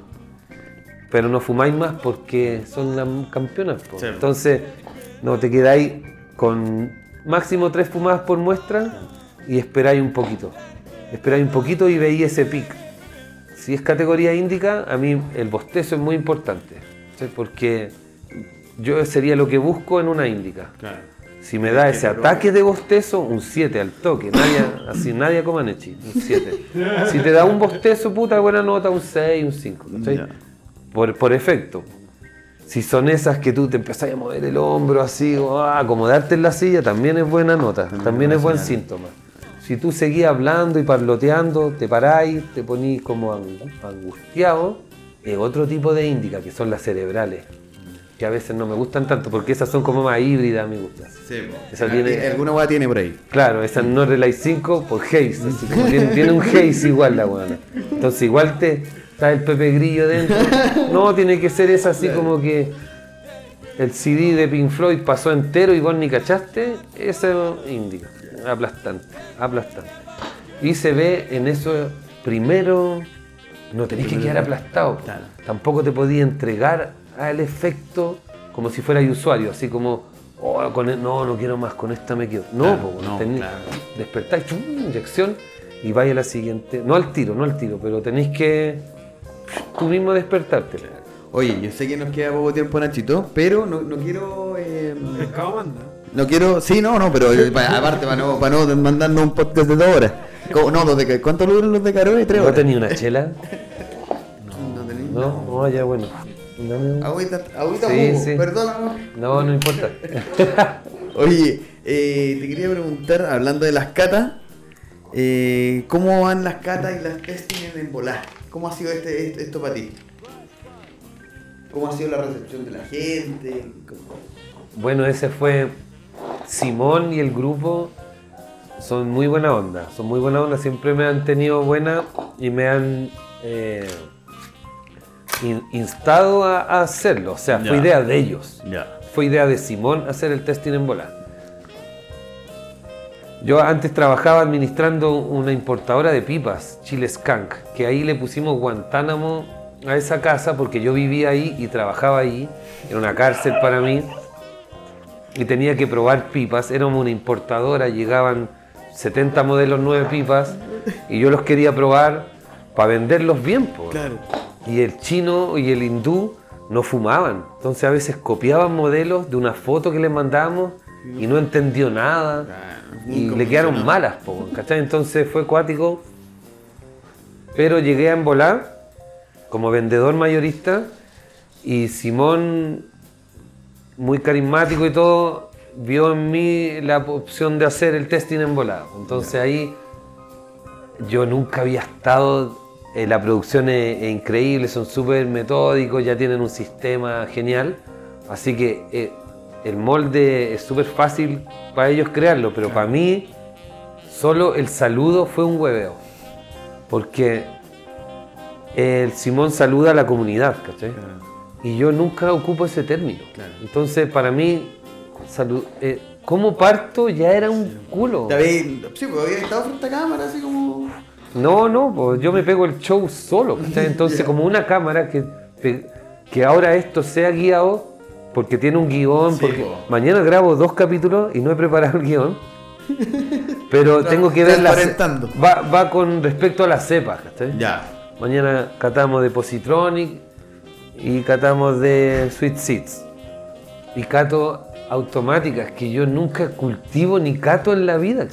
Pero no fumáis más porque son las campeonas. Sí. Entonces, no te quedáis con máximo tres fumadas por muestra y esperáis un poquito. Esperáis un poquito y veis ese pic. Si es categoría índica, a mí el bostezo es muy importante. ¿sí? Porque yo sería lo que busco en una índica. Si me da ese ataque de bostezo, un 7 al toque. Nadie, así, nadie Comaneci, un 7. Si te da un bostezo, puta, buena nota, un 6, un 5. ¿cachai? Ya. Por, por efecto. Si son esas que tú te empezás a mover el hombro así, o a acomodarte en la silla, también es buena nota, también es buen síntoma. Si tú seguís hablando y parloteando, te paráis, te ponís como angu- angustiado, es otro tipo de índica, que son las cerebrales, que a veces no me gustan tanto, porque esas son como más híbridas, me gustan. Esa tiene- Alguna hueá tiene por ahí. Claro, esa no Relay 5 por Haze, así como tiene, tiene un Haze igual la buena. Entonces igual te está el Pepe Grillo dentro. No, tiene que ser esa así como que el CD de Pink Floyd pasó entero y vos ni cachaste, eso indica. Aplastante, aplastante. Y se ve en eso primero, no tenés que quedar aplastado. Claro. Tampoco te podías entregar al efecto como si fuera usuario, así como, oh, con e- no, no quiero más, con esta me quedo. No, Claro, po, no, tenés- claro. despertáis, chum, inyección y vaya a la siguiente. No al tiro, no al tiro, pero tenéis que tú mismo despertarte. Oye, yo sé que nos queda poco tiempo, Nachito, pero no, no quiero. eh, Pescado manda. No quiero. Sí, no, no, pero pa- aparte, para no, para no mandarnos un podcast de dos horas. No, los de, ¿cuántos duran los de Caroe? ¿Tres ¿No horas? tenía una chela? No tenía. No, no, ya bueno. Un- Agüita, agüita, Sí, sí. perdón, amor. No, no importa. Oye, eh, te quería preguntar, hablando de las catas, eh, ¿cómo van las catas y las testing en volar? ¿Cómo ha sido este, este- esto para ti? ¿Cómo ha sido la recepción de la gente? Bueno, ese fue Simón y el grupo. Son muy buena onda, son muy buena onda, siempre me han tenido buena y me han eh, in- instado a, a hacerlo. O sea, fue idea de ellos. Fue idea de Simón hacer el testing en volar. Yo antes trabajaba administrando una importadora de pipas, Chile Skunk, que ahí le pusimos Guantánamo a esa casa porque yo vivía ahí y trabajaba ahí. Era una cárcel para mí y tenía que probar pipas. Éramos una importadora, llegaban 70 modelos, 9 pipas y yo los quería probar para venderlos bien. po. Claro. Y el chino y el hindú no fumaban. Entonces a veces copiaban modelos de una foto que les mandábamos y no entendió nada. Y le quedaron malas, po, ¿cachai? Entonces fue cuático. Pero llegué a embolar como vendedor mayorista y Simón, muy carismático y todo, vio en mí la opción de hacer el testing en volado. Entonces ahí yo nunca había estado, eh, la producción es, es increíble, son súper metódicos, ya tienen un sistema genial, así que eh, el molde es súper fácil para ellos crearlo, pero para mí solo el saludo fue un hueveo, porque el Simón saluda a la comunidad, ¿cachai? Y yo nunca ocupo ese término. Claro. Entonces, para mí, salud, eh, ¿cómo parto? Ya era un culo. ¿Te habéis- Sí, pues había estado frente a cámara, así como. No, no, pues yo me pego el show solo. ¿cachai? Entonces, como una cámara que, que ahora esto sea guiado, porque tiene un guion, Sí, porque po. mañana grabo dos capítulos y no he preparado el guion. Pero No, tengo que ver la va, va con respecto a las cepas, ¿cachai? Ya. Mañana catamos de Positronic y catamos de Sweet Seeds. Y cato automáticas que yo nunca cultivo ni cato en la vida.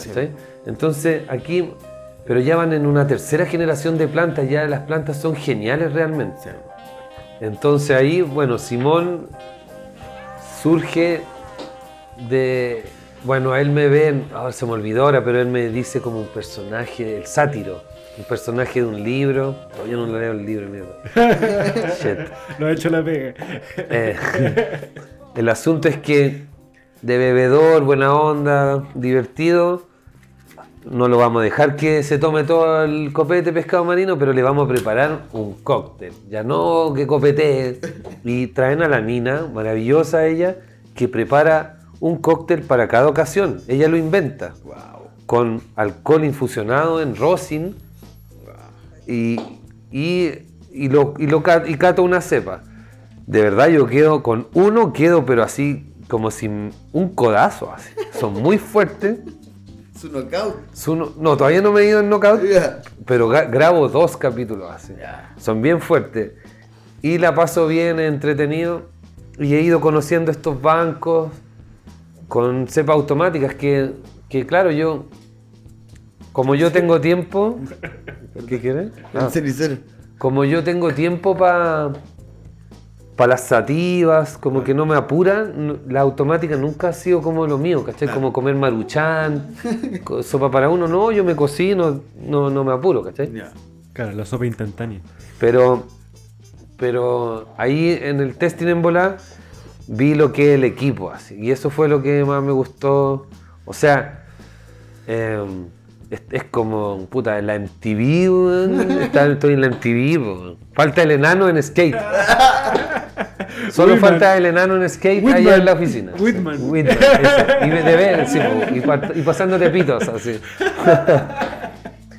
Entonces aquí, pero ya van en una tercera generación de plantas, ya las plantas son geniales realmente. Entonces ahí, bueno, Simón surge de, bueno, a él me ven, ahora se me olvidó ahora, pero él me dice como un personaje, el sátiro, un personaje de un libro, todavía no leo el libro, mierda. Shit. No ha hecho la pega. Eh, el asunto es que de bebedor, buena onda, divertido, no lo vamos a dejar que se tome todo el copete pescado marino, pero le vamos a preparar un cóctel. Ya no que copete. Y traen a la mina, maravillosa ella, que prepara un cóctel para cada ocasión. Ella lo inventa. con alcohol infusionado en rosin y, y, y lo, y, lo y cato una cepa. De verdad yo quedo con uno, quedo pero así como si un codazo así. Son muy fuertes. Su knockout. Son- no, todavía no me he ido en knockout, Ya. pero grabo dos capítulos así. Son bien fuertes. Y la paso bien, entretenido. Y he ido conociendo estos bancos con cepas automáticas que, que claro, yo, como yo tengo tiempo, ¿qué quieres? Ah. Cenicero. Como yo tengo tiempo para las sativas, como que no me apuran, la automática nunca ha sido como lo mío, ¿cachai? Como comer maruchan, co- sopa para uno, no, yo me cocino, no, no me apuro, ¿cachai? Claro, la sopa instantánea. Pero, pero ahí en el testing en volar vi lo que es el equipo, así, y eso fue lo que más me gustó. O sea, eh, es, es como, puta, en la MTV, weón, está- estoy en la MTV, weón. falta el enano en skate. Solo Whitman. falta el enano en skate allá Whitman. en la oficina. sí. Whitman. Whitman. Y de ver, sí, po, y, pa- y pasándote pitos, así.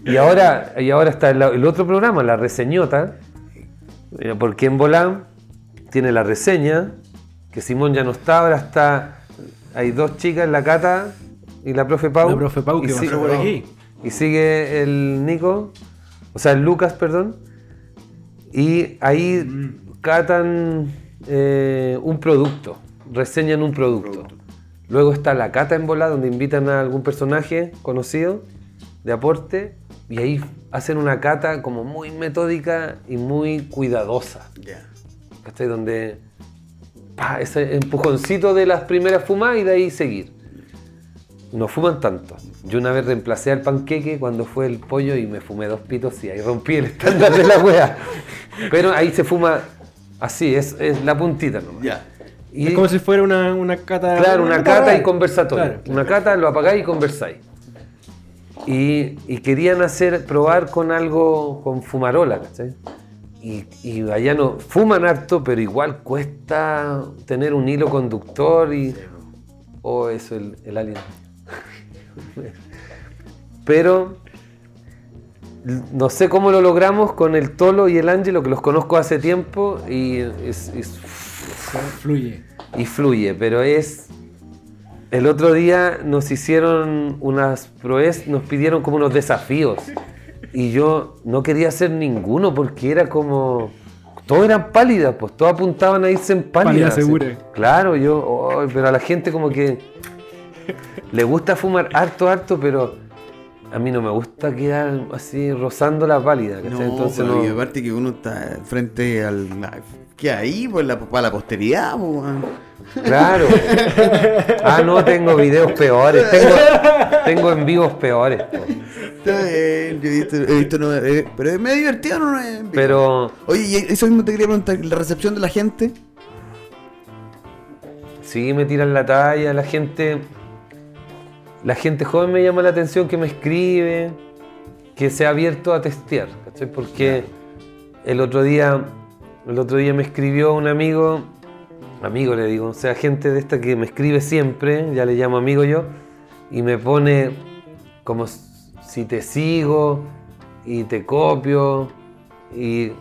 Y ahora, y ahora está el, el otro programa, la reseñota, eh, porque en Volán tiene la reseña, que Simón ya no está, ahora está, hay dos chicas, la Cata y la profe Pau. La profe Pau y que si- pasó por aquí. Y sigue el Nico, o sea, el Lucas, perdón, y ahí Mm. catan eh, un producto, reseñan un producto. Luego está la cata en bola, donde invitan a algún personaje conocido de aporte y ahí hacen una cata como muy metódica y muy cuidadosa. Ya. ¿Cachai? Donde pa, ese empujoncito de las primeras fumadas y de ahí seguir. No fuman tanto. Yo una vez reemplacé al panqueque cuando fue el pollo y me fumé dos pitos y ahí rompí el estándar de la wea. Pero ahí se fuma así, es, es la puntita nomás. Ya. Y- es como si fuera una, una cata. Claro, una cata y conversatorio. Claro, claro. Una cata, lo apagáis y conversáis. Y, y querían hacer, probar con algo, con fumarola, ¿cachai? Y, y allá no, fuman harto, pero igual cuesta tener un hilo conductor y... Oh, eso, el, el alien. Pero no sé cómo lo logramos con el Tolo y el Ángelo, que los conozco hace tiempo y es- es- Fluye. y fluye, pero es... El otro día nos hicieron unas proezas, nos pidieron como unos desafíos y yo no quería hacer ninguno porque era como... Todos eran pálidas, pues todos apuntaban a irse en pálidas. Pálida así. segura. Claro, yo, oh, pero a la gente como que le gusta fumar harto, harto, pero a mí no me gusta quedar así rozando la pálida. No, Entonces pero no... y aparte que uno está frente al... ¿Qué ahí? Pues la, para la posteridad, pues. Claro. Ah, no, tengo videos peores. Tengo, tengo en vivos peores. po. Está bien, yo he visto, he visto no, eh, pero es medio divertido, ¿no? Es- Pero Oye, y eso mismo te quería preguntar, la recepción de la gente. sí me tiran la talla, la gente. La gente joven me llama la atención que me escribe, que se ha abierto a testear, ¿cachai? Porque el otro día, el otro día me escribió un amigo, amigo le digo, o sea, gente de esta que me escribe siempre, ya le llamo amigo yo, y me pone como si te sigo y te copio y,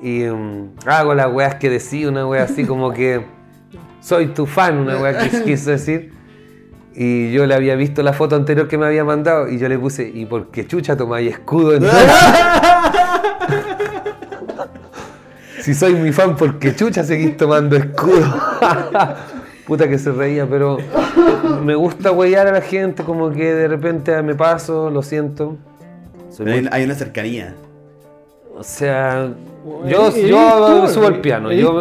y mm, hago las weas que decía, una wea así como que soy tu fan, una wea que quiso decir. Y yo le había visto la foto anterior que me había mandado y yo le puse, ¿y por qué chucha tomáis escudo entonces? si soy mi fan, ¿por qué chucha seguís tomando escudo? Puta que se reía, pero me gusta huellar a la gente, como que de repente me paso, lo siento. Soy Hay, muy- hay una cercanía. o sea, yo, Eres yo tú, subo el piano. eres Yo,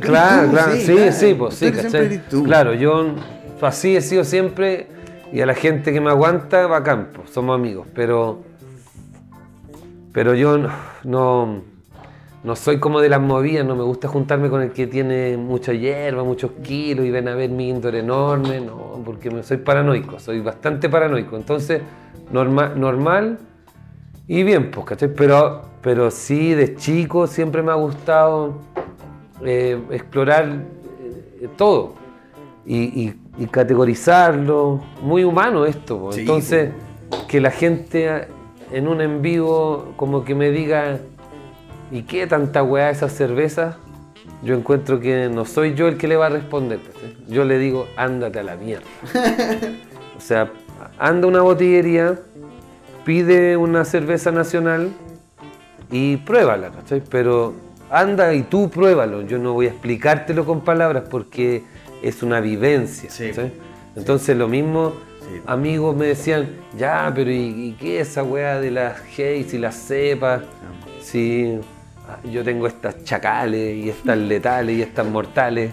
Claro, claro, sí, sí, claro. sí, pues sí, ¿cachai? Claro, yo así he sido siempre y a la gente que me aguanta, bacán, pues, somos amigos, pero pero yo no, no, soy como de las movidas, no me gusta juntarme con el que tiene mucha hierba, muchos kilos y ven a ver mi índole enorme, no, porque soy paranoico, soy bastante paranoico, entonces norma- normal y bien, pues, ¿cachai? Pero, pero sí, de chico siempre me ha gustado eh, explorar eh, todo. Y y categorizarlo. Muy humano esto. Sí, Entonces, que la gente en un en vivo como que me diga, ¿y qué tanta weá esas cervezas? Yo encuentro que no soy yo el que le va a responder. Yo le digo, ándate a la mierda. o sea, anda a una botillería, pide una cerveza nacional y pruébala, ¿cachai? Pero anda y tú pruébalo. Yo no voy a explicártelo con palabras porque es una vivencia. Entonces lo mismo, amigos me decían, ya, pero ¿y, y qué es esa weá de las Haze y las cepas? Si ah, yo tengo estas chacales y estas letales y estas mortales.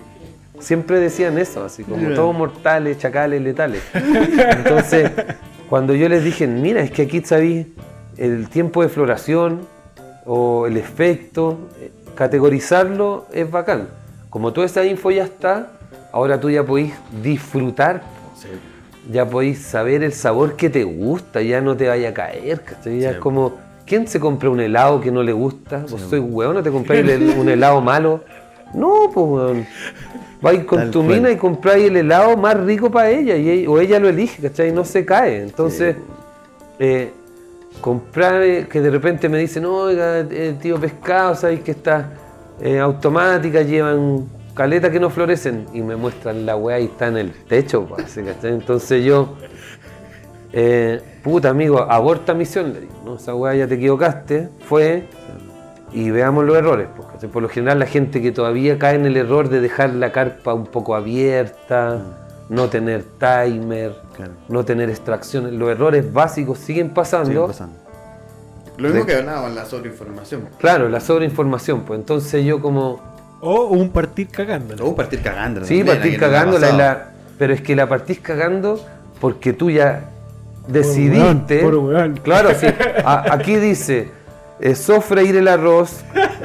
Siempre decían eso, así como Ya. todos mortales, chacales, letales. Entonces, cuando yo les dije, mira, es que aquí sabéis el tiempo de floración o el efecto, eh, categorizarlo es bacán. Como toda esa info ya está, ahora tú ya podéis disfrutar, ya podéis saber el sabor que te gusta, ya no te vaya a caer, ¿cachai? Ya Sí. es como, ¿quién se compra un helado que no le gusta? ¿Vos hueón no te compráis el- un helado malo? No, pues weón. Vais con Tal tu cual. mina y compráis el helado más rico para ella, y, o ella lo elige, ¿cachai? No se cae. Entonces, eh, comprar, eh, que de repente me dicen, oiga, eh, tío pescado, sabéis que estas eh, automáticas llevan caleta que no florecen y me muestran la weá y está en el techo, pues, así. Entonces yo, eh, puta amigo, aborta misión, le digo, ¿no? Esa weá ya te equivocaste, fue y veamos los errores. pues, ¿cachai? Por lo general la gente que todavía cae en el error de dejar la carpa un poco abierta, no tener timer, Claro. no tener extracciones, los errores básicos siguen pasando. Lo mismo que hablábamos en la sobreinformación. Claro, la sobreinformación, pues entonces yo como, O un partir cagándola. O partir cagándola. sí, también, partir no cagándola, la- pero es que la partís cagando porque tú ya Por decidiste, weón, por weón. claro, sí, a- aquí dice, eh, sofreír el arroz,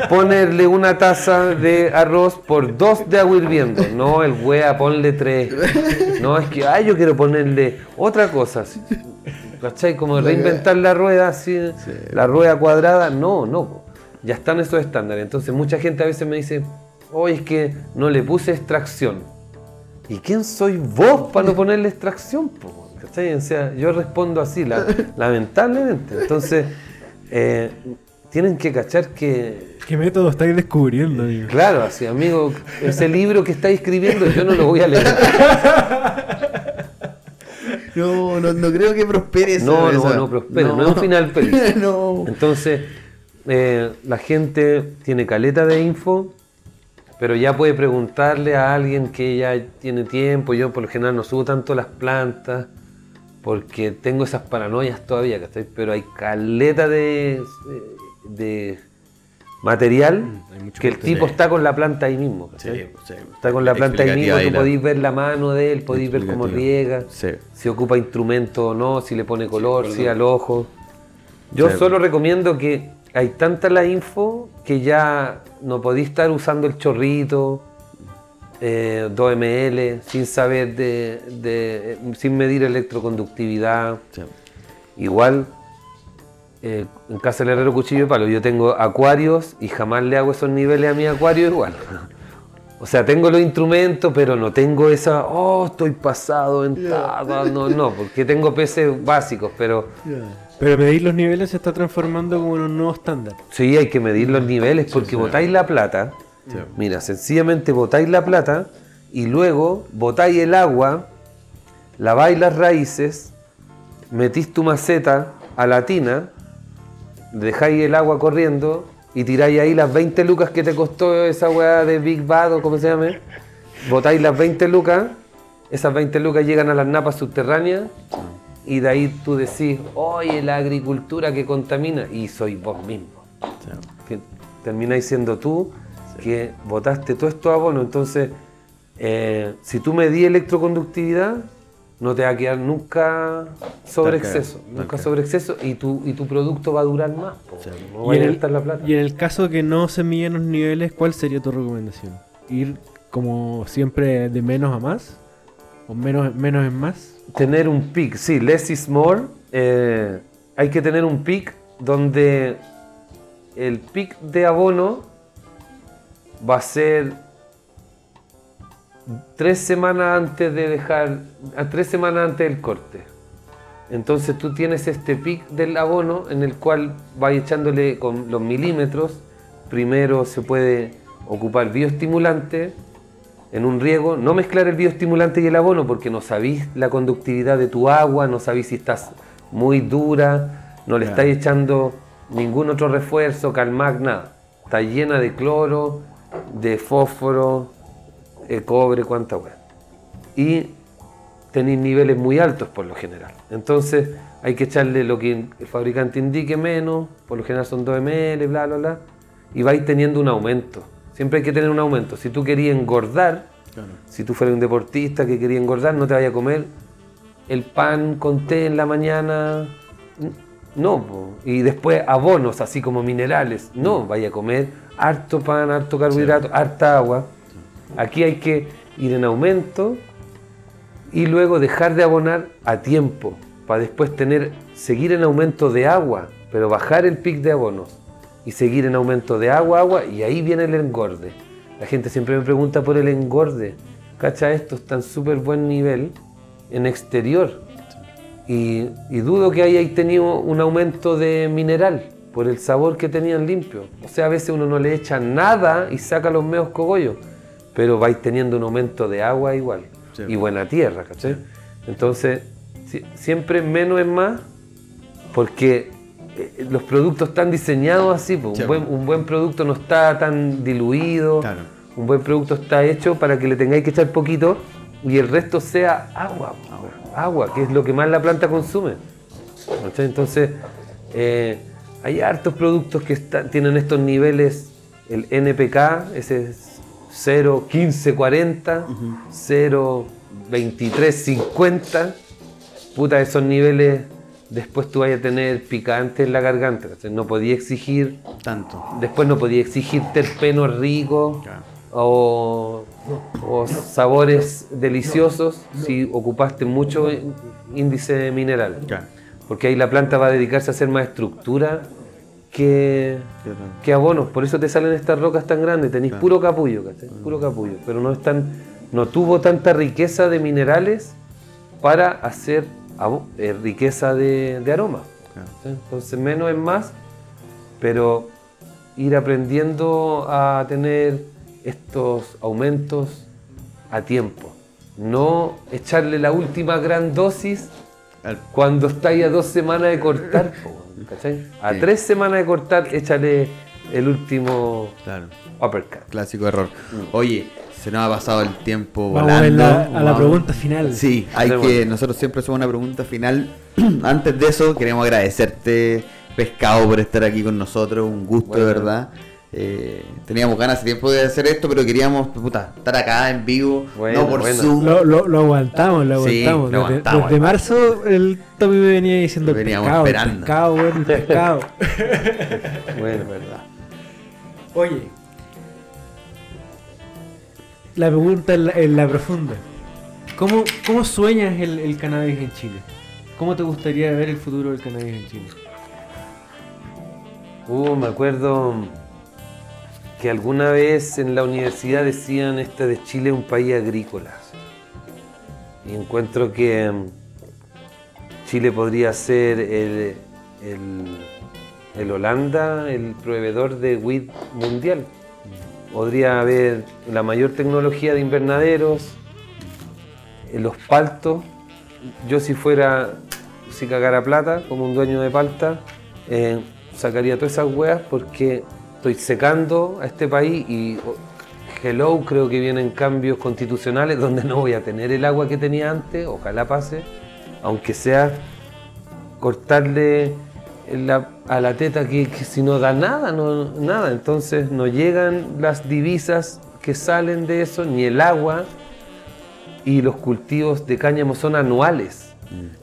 ponerle una taza de arroz por dos de agua hirviendo, no el wea, ponle tres, no, es que, ay, yo quiero ponerle otra cosa, así. ¿cachai? Como reinventar la rueda, así, la rueda cuadrada, no, no, ya están esos estándares, entonces mucha gente a veces me dice, oye, es que no le puse extracción, ¿y quién soy vos para no ponerle extracción? po? ¿Cachai? O sea, yo respondo así, la- lamentablemente. Entonces, eh, tienen que cachar que, ¿Qué método estáis descubriendo, amigo? claro, así, amigo, ese libro que estáis escribiendo yo no lo voy a leer. No, no, no creo que prospere eso. No, no, no prospera, no es un final feliz. no. Entonces, eh, la gente tiene caleta de info, pero ya puede preguntarle a alguien que ya tiene tiempo. Yo por lo general no subo tanto las plantas porque tengo esas paranoias todavía, ¿cachai? Pero hay caleta de, de material Mm, hay que el tipo está con la planta ahí mismo. Sí, sí. Está con la planta ahí mismo, tú podéis ver la mano de él, podéis ver cómo riega, Sí. si ocupa instrumento o no, si le pone color, si al ojo. Yo Sí. solo recomiendo que hay tanta la info que ya no podéis estar usando el chorrito, eh, 2 ml, sin saber de, de- sin medir electroconductividad. Sí. Igual, eh, en casa del herrero cuchillo de palo, yo tengo acuarios y jamás le hago esos niveles a mi acuario igual. O sea, tengo los instrumentos, pero no tengo esa, oh, estoy pasado en tal", No, no, porque tengo peces básicos, pero Pero medir los niveles se está transformando como en un nuevo estándar. sí hay que medir los niveles porque botáis la plata. Sí. Mira, sencillamente botáis la plata y luego botáis el agua, laváis las raíces, metís tu maceta a la tina, dejáis el agua corriendo y tiráis ahí las 20 lucas que te costó esa weá de Big Bad o como se llame. Botáis las 20 lucas, esas 20 lucas llegan a las napas subterráneas y de ahí tú decís, oye, la agricultura que contamina y soy vos mismo que termináis siendo tú que votaste todo esto abono. Entonces, eh, si tú medís electroconductividad, no te va a quedar nunca sobre exceso. Nunca sobre exceso y tu, y tu producto va a durar más. po. No Y en, a el, la plata. y en el caso que no se miden los niveles, ¿cuál sería tu recomendación? ¿Ir como siempre de menos a más? ¿O menos, menos es más? Tener un pic, sí, less is more. eh, hay que tener un pic donde el pic de abono va a ser tres semanas antes de dejar, tres semanas antes del corte. Entonces tú tienes este pic del abono en el cual vas echándole con los milímetros. Primero se puede ocupar bioestimulante en un riego, no mezclar el bioestimulante y el abono porque no sabéis la conductividad de tu agua, no sabéis si estás muy dura, no le estáis echando ningún otro refuerzo, calmac, nada. Está llena de cloro, de fósforo, de cobre, cuánta weá. Y tenéis niveles muy altos por lo general. Entonces hay que echarle lo que el fabricante indique menos, por lo general son 2 ml, bla, bla, bla, y vais teniendo un aumento. Siempre hay que tener un aumento. Si tú querías engordar, si tú fueras un deportista que quería engordar, no te vayas a comer el pan con té en la mañana. No, po. y después abonos, así como minerales. No, vaya a comer harto pan, harto carbohidrato, harta agua. Aquí hay que ir en aumento y luego dejar de abonar a tiempo para después tener seguir en aumento de agua, pero bajar el pic de abonos y seguir en aumento de agua, agua y ahí viene el engorde. La gente siempre me pregunta por el engorde. Cacha, esto está en súper buen nivel en exterior y, y dudo que hayáis tenido un aumento de mineral por el sabor que tenían limpio. O sea, a veces uno no le echa nada y saca los meos cogollos, pero vais teniendo un aumento de agua igual Sí. y buena tierra, ¿cachai? Entonces, si- siempre menos es más porque eh, los productos están diseñados así. Sí, un, buen, po. un buen producto no está tan diluido, Claro. un buen producto está hecho para que le tengáis que echar poquito y el resto sea agua, agua, que es lo que más la planta consume. Entonces, eh, hay hartos productos que está- tienen estos niveles, el NPK, ese es 0, 15, 40, 0, 23, 50. Puta, esos niveles después tú vayas a tener picante en la garganta. No podía exigir, Tanto. después no podía exigir terpenos ricos Claro. o, o sabores deliciosos si ocupaste mucho índice mineral. Claro. Porque ahí la planta va a dedicarse a hacer más estructura que, Claro. que abonos. Por eso te salen estas rocas tan grandes. Tenéis puro capullo. Puro capullo. Pero no, están, no tuvo tanta riqueza de minerales para hacer riqueza de, de aroma. Entonces menos es más, pero ir aprendiendo a tener estos aumentos a tiempo. No echarle la última gran dosis Al- cuando estáis a dos semanas de cortar. ¿cachai? A Sí. tres semanas de cortar, échale el último Claro. Uppercut. Clásico error. Oye, se nos ha pasado el tiempo Vamos a, volando. la, a la pregunta final. Sí, hay que. Nosotros siempre hacemos una pregunta final. Antes de eso, queremos agradecerte, Pescado, por estar aquí con nosotros. Un gusto, Bueno. de verdad. Eh, teníamos ganas hace tiempo de hacer esto, pero queríamos puta, estar acá en vivo, Bueno, no por bueno. Zoom. Lo, lo, lo aguantamos, lo Sí, aguantamos. lo desde, aguantamos, marzo el Tommy me venía diciendo el Veníamos pescado, el esperando. pescado, el pescado. Bueno, verdad. Oye, la pregunta en la, en la profunda. ¿Cómo, sueñas el, el cannabis en Chile? ¿Cómo te gustaría ver el futuro del cannabis en Chile? Uh, me acuerdo que alguna vez en la universidad decían este de Chile es un país agrícola. Y encuentro que mm, Chile podría ser el, el- el Holanda, el proveedor de weed mundial. Podría haber la mayor tecnología de invernaderos, eh, los paltos. Yo si fuera, si cagara plata como un dueño de palta, eh, sacaría todas esas weas porque estoy secando a este país y oh, hello, creo que vienen cambios constitucionales donde no voy a tener el agua que tenía antes, ojalá pase, aunque sea cortarle la- a la teta que, que si no da nada, no, nada, entonces no llegan las divisas que salen de eso, ni el agua, y los cultivos de cáñamo son anuales.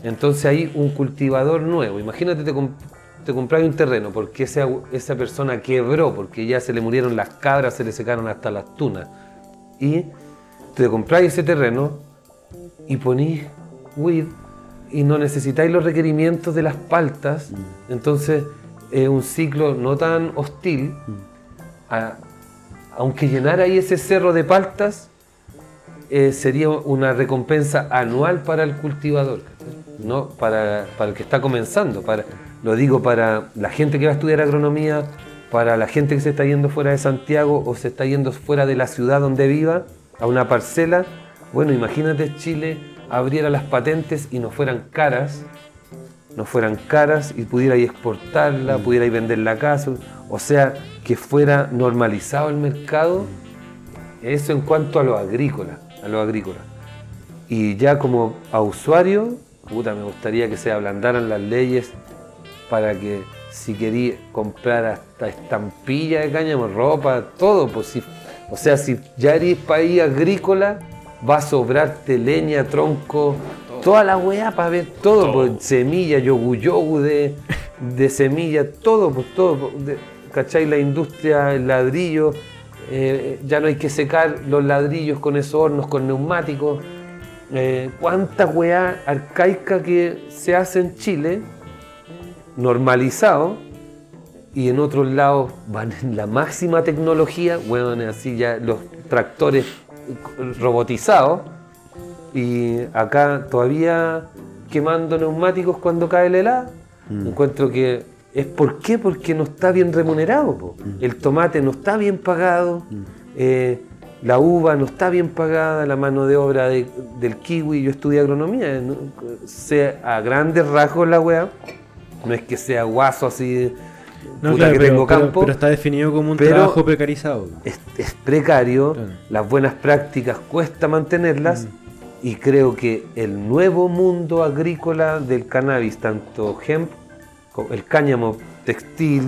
Entonces hay un cultivador nuevo. Imagínate, te, comp- te compras un terreno porque esa, esa persona quebró, porque ya se le murieron las cabras, se le secaron hasta las tunas. Y te compráis ese terreno y ponís weed y no necesitáis los requerimientos de las paltas. Entonces es un ciclo no tan hostil. A- aunque llenar ahí ese cerro de paltas, eh, sería una recompensa anual para el cultivador, no para, para el que está comenzando. Para, lo digo para la gente que va a estudiar agronomía, para la gente que se está yendo fuera de Santiago o se está yendo fuera de la ciudad donde viva, a una parcela. Bueno, imagínate Chile abriera las patentes y no fueran caras, no fueran caras y pudiera exportarla, pudiera ahí venderla acá, o sea, que fuera normalizado el mercado, eso en cuanto a lo agrícola, a lo agrícola. Y ya como a usuario, puta, me gustaría que se ablandaran las leyes para que si quería comprar hasta estampilla de cáñamo, ropa, todo, pues si, o sea, si ya eres país agrícola, va a sobrarte leña, tronco, toda la weá para ver todo, pues, semilla, yogu yogu de, de semilla, todo, pues todo, pues, de- ¿cachai? La industria, el ladrillo, eh, ya no hay que secar los ladrillos con esos hornos, con neumáticos. Eh, ¿Cuánta weá arcaica que se hace en Chile? normalizado y en otros lados van en la máxima tecnología, weón, así ya los tractores robotizados y acá todavía quemando neumáticos cuando cae el helado. Encuentro que es por qué, porque no está bien remunerado. po. El tomate no está bien pagado, eh, la uva no está bien pagada, la mano de obra de- del kiwi, yo estudié agronomía, ¿no? sé a grandes rasgos la weá, no es que sea guaso así, No, puta claro, que pero, tengo campo, pero está definido como un trabajo precarizado. es, es precario, Claro. las buenas prácticas cuesta mantenerlas Mm. y creo que el nuevo mundo agrícola del cannabis, tanto hemp, el cáñamo textil,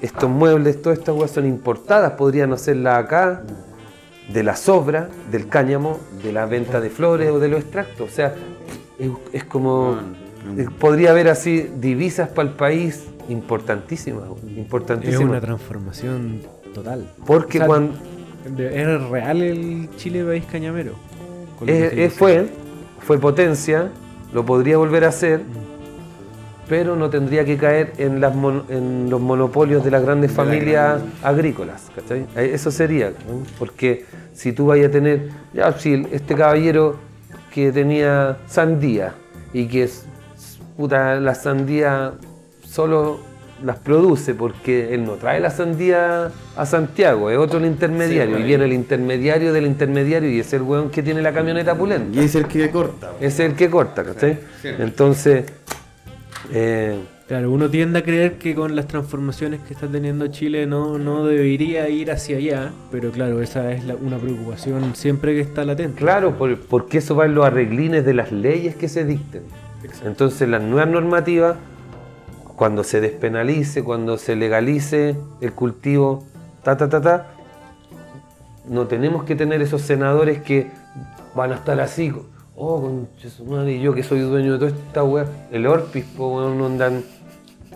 estos muebles, todas estas cosas son importadas, podrían hacerlas acá, de la sobra, del cáñamo, de la venta de flores o de los extractos. O sea, es, es como, eh, podría haber así divisas para el país importantísimas, Es importantísimas. una transformación total. Porque O sea, cuando... ¿Era real el Chile país cañamero? Eh, eh, fue, fue potencia, lo podría volver a hacer, pero no tendría que caer en, las mon- en los monopolios de las grandes De la familias gran- agrícolas. ¿cachai? Eh, Eso sería, ¿no? porque si tú vayas a tener, ya, si este caballero que tenía sandía y que es, puta, la sandía solo las produce porque él no trae la sandía a Santiago, es otro el intermediario, Sí, y viene el intermediario del intermediario y es el weón que tiene la camioneta pulenta. Y es el que corta. Es el que corta, ¿cachai? Entonces, eh, Claro, uno tiende a creer que con las transformaciones que está teniendo Chile no, no debería ir hacia allá, pero claro, esa es la- una preocupación siempre que está latente. claro, por- porque eso va en los arreglines de las leyes que se dicten. Entonces, las nuevas normativas, cuando se despenalice, cuando se legalice el cultivo, ta, ta, ta, ta, no tenemos que tener esos senadores que van a estar así, oh, su madre, yo que soy dueño de toda esta weá, el Orpis, weón, andan,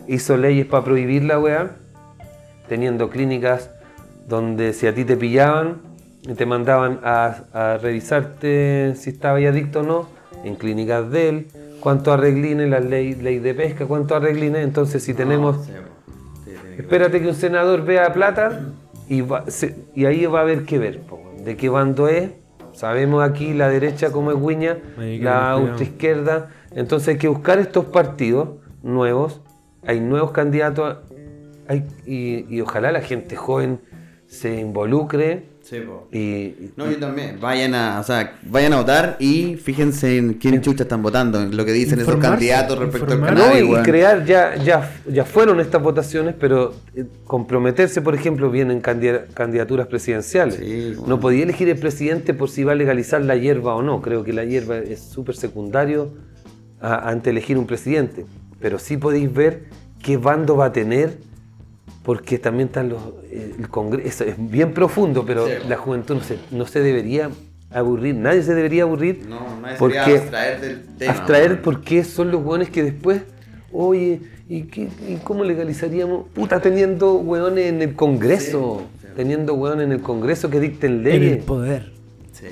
hizo leyes para prohibir la weá, teniendo clínicas donde si a ti te pillaban, te mandaban a, a revisarte si estabas adicto o no, en clínicas de él, cuántos arreglines, la ley, ley de pesca, cuántos arreglines, entonces si tenemos... Espérate que un senador vea plata y, va- se- y ahí va a haber que ver po, de qué bando es. Sabemos aquí la derecha como es Guiña, la ultraizquierda. Entonces hay que buscar estos partidos nuevos. Hay nuevos candidatos hay- y, y ojalá la gente joven se involucre y- No, yo también. Vayan a, o sea, vayan a votar y fíjense en quién chucha están votando, en lo que dicen esos candidatos respecto al informarse. No, y crear, ya, ya, ya fueron estas votaciones, pero eh, comprometerse, por ejemplo, vienen candida- candidaturas presidenciales. Sí, bueno. No podía elegir el presidente por si va a legalizar la hierba o no. Creo que la hierba es súper secundario a- ante elegir un presidente. Pero sí podéis ver qué bando va a tener, porque también están los. eh, el Congreso es bien profundo, pero Sí. la juventud no se, no se debería aburrir, nadie se debería aburrir. No, nadie se porque debería abstraer del tema, abstraer porque son los hueones que después, oye, ¿y, qué, y cómo legalizaríamos? Puta, teniendo hueones en el Congreso, Sí, sí. teniendo hueones en el Congreso que dicten En leyes, el poder. Sí,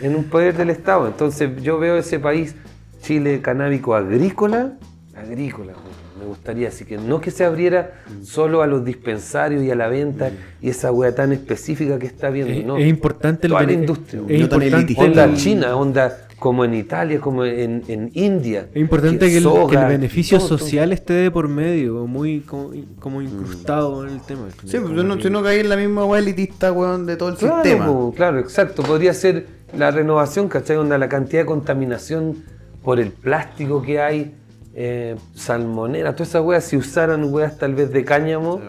en un poder del Estado. Entonces yo veo ese país, Chile canábico agrícola, agrícola, Me gustaría, así que no que se abriera solo a los dispensarios y a la venta y esa wea tan específica que está viendo, Es, no. es importante el Toda la industria. Es No tan importante, elitista. Onda el- China, onda como en Italia, como en, en India. es importante que el, que el soga, beneficio todo, todo. social esté de por medio, muy como, como incrustado en el tema. Sí, pues Como no, si no caí en la misma weá elitista, weón, de todo el Claro, sistema. po, claro, exacto. Podría ser la renovación, ¿cachai? Onda la cantidad de contaminación por el plástico que hay, eh, salmonera, todas esas weas, si usaran weas tal vez de cáñamo.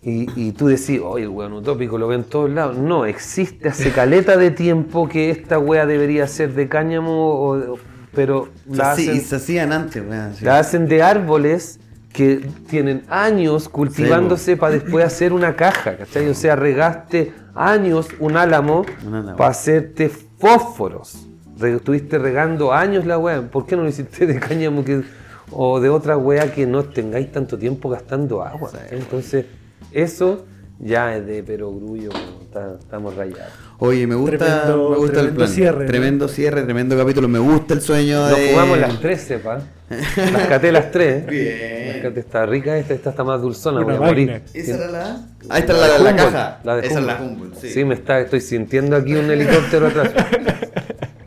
Y, y tú decís, oye, el weón utópico lo ven en todos lados. No, existe hace caleta de tiempo que esta wea debería ser de cáñamo, o- pero la Sí, hacen, se hacían antes, weón. sí. la hacen de árboles que tienen años cultivándose para después hacer una caja, ¿cachai? O sea, regaste años un álamo Un álamo. para hacerte fósforos. Re- estuviste regando años la weá. ¿Por qué no lo hiciste de cáñamo que, o de otra weá que no tengáis tanto tiempo gastando agua? Entonces, eso ya es de perogrullo, está- estamos rayados. Oye, me gusta, Tremendo- me gusta el plan. cierre, ¿no? Tremendo cierre, tremendo capítulo. Me gusta el sueño Nos de. jugamos las 13, pa. Las caté las 3. Bien. Las caté está rica, esta, esta está más dulzona, voy a morir. ¿Esa era la? Ahí está la, la, Humboldt, caja. la de Esa es la Humboldt. Humboldt, sí. Sí, me está, estoy sintiendo aquí un helicóptero atrás.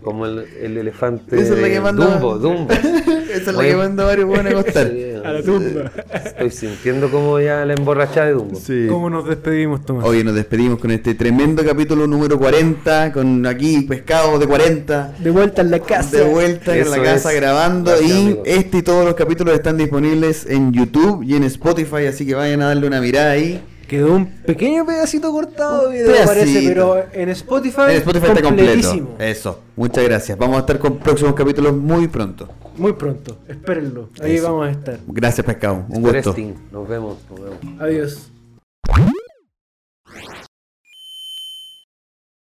Como el, el elefante Esa es la que manda. Dumbo, Dumbo. Esa es la Oye, que manda varios buenos a acostar. sí, A la tumba. Estoy sintiendo como ya la emborrachada de Dumbo. Sí. ¿Cómo nos despedimos, Tomás? Oye, nos despedimos con este tremendo capítulo número 40, con aquí pescado de 40. De vuelta en la casa. De vuelta en Eso la casa es. grabando Gracias, y amigos. este y todos los capítulos están disponibles en YouTube y en Spotify, así que vayan a darle una mirada ahí. Quedó un pequeño pedacito cortado, Un video, parece, pedacito. pero en Spotify, En Spotify está completo. completísimo. Eso, muchas gracias. Vamos a estar con próximos capítulos muy pronto. Muy pronto, espérenlo. Ahí Eso. vamos a estar. Gracias, pescado. Un gusto. Nos vemos, nos vemos. Adiós.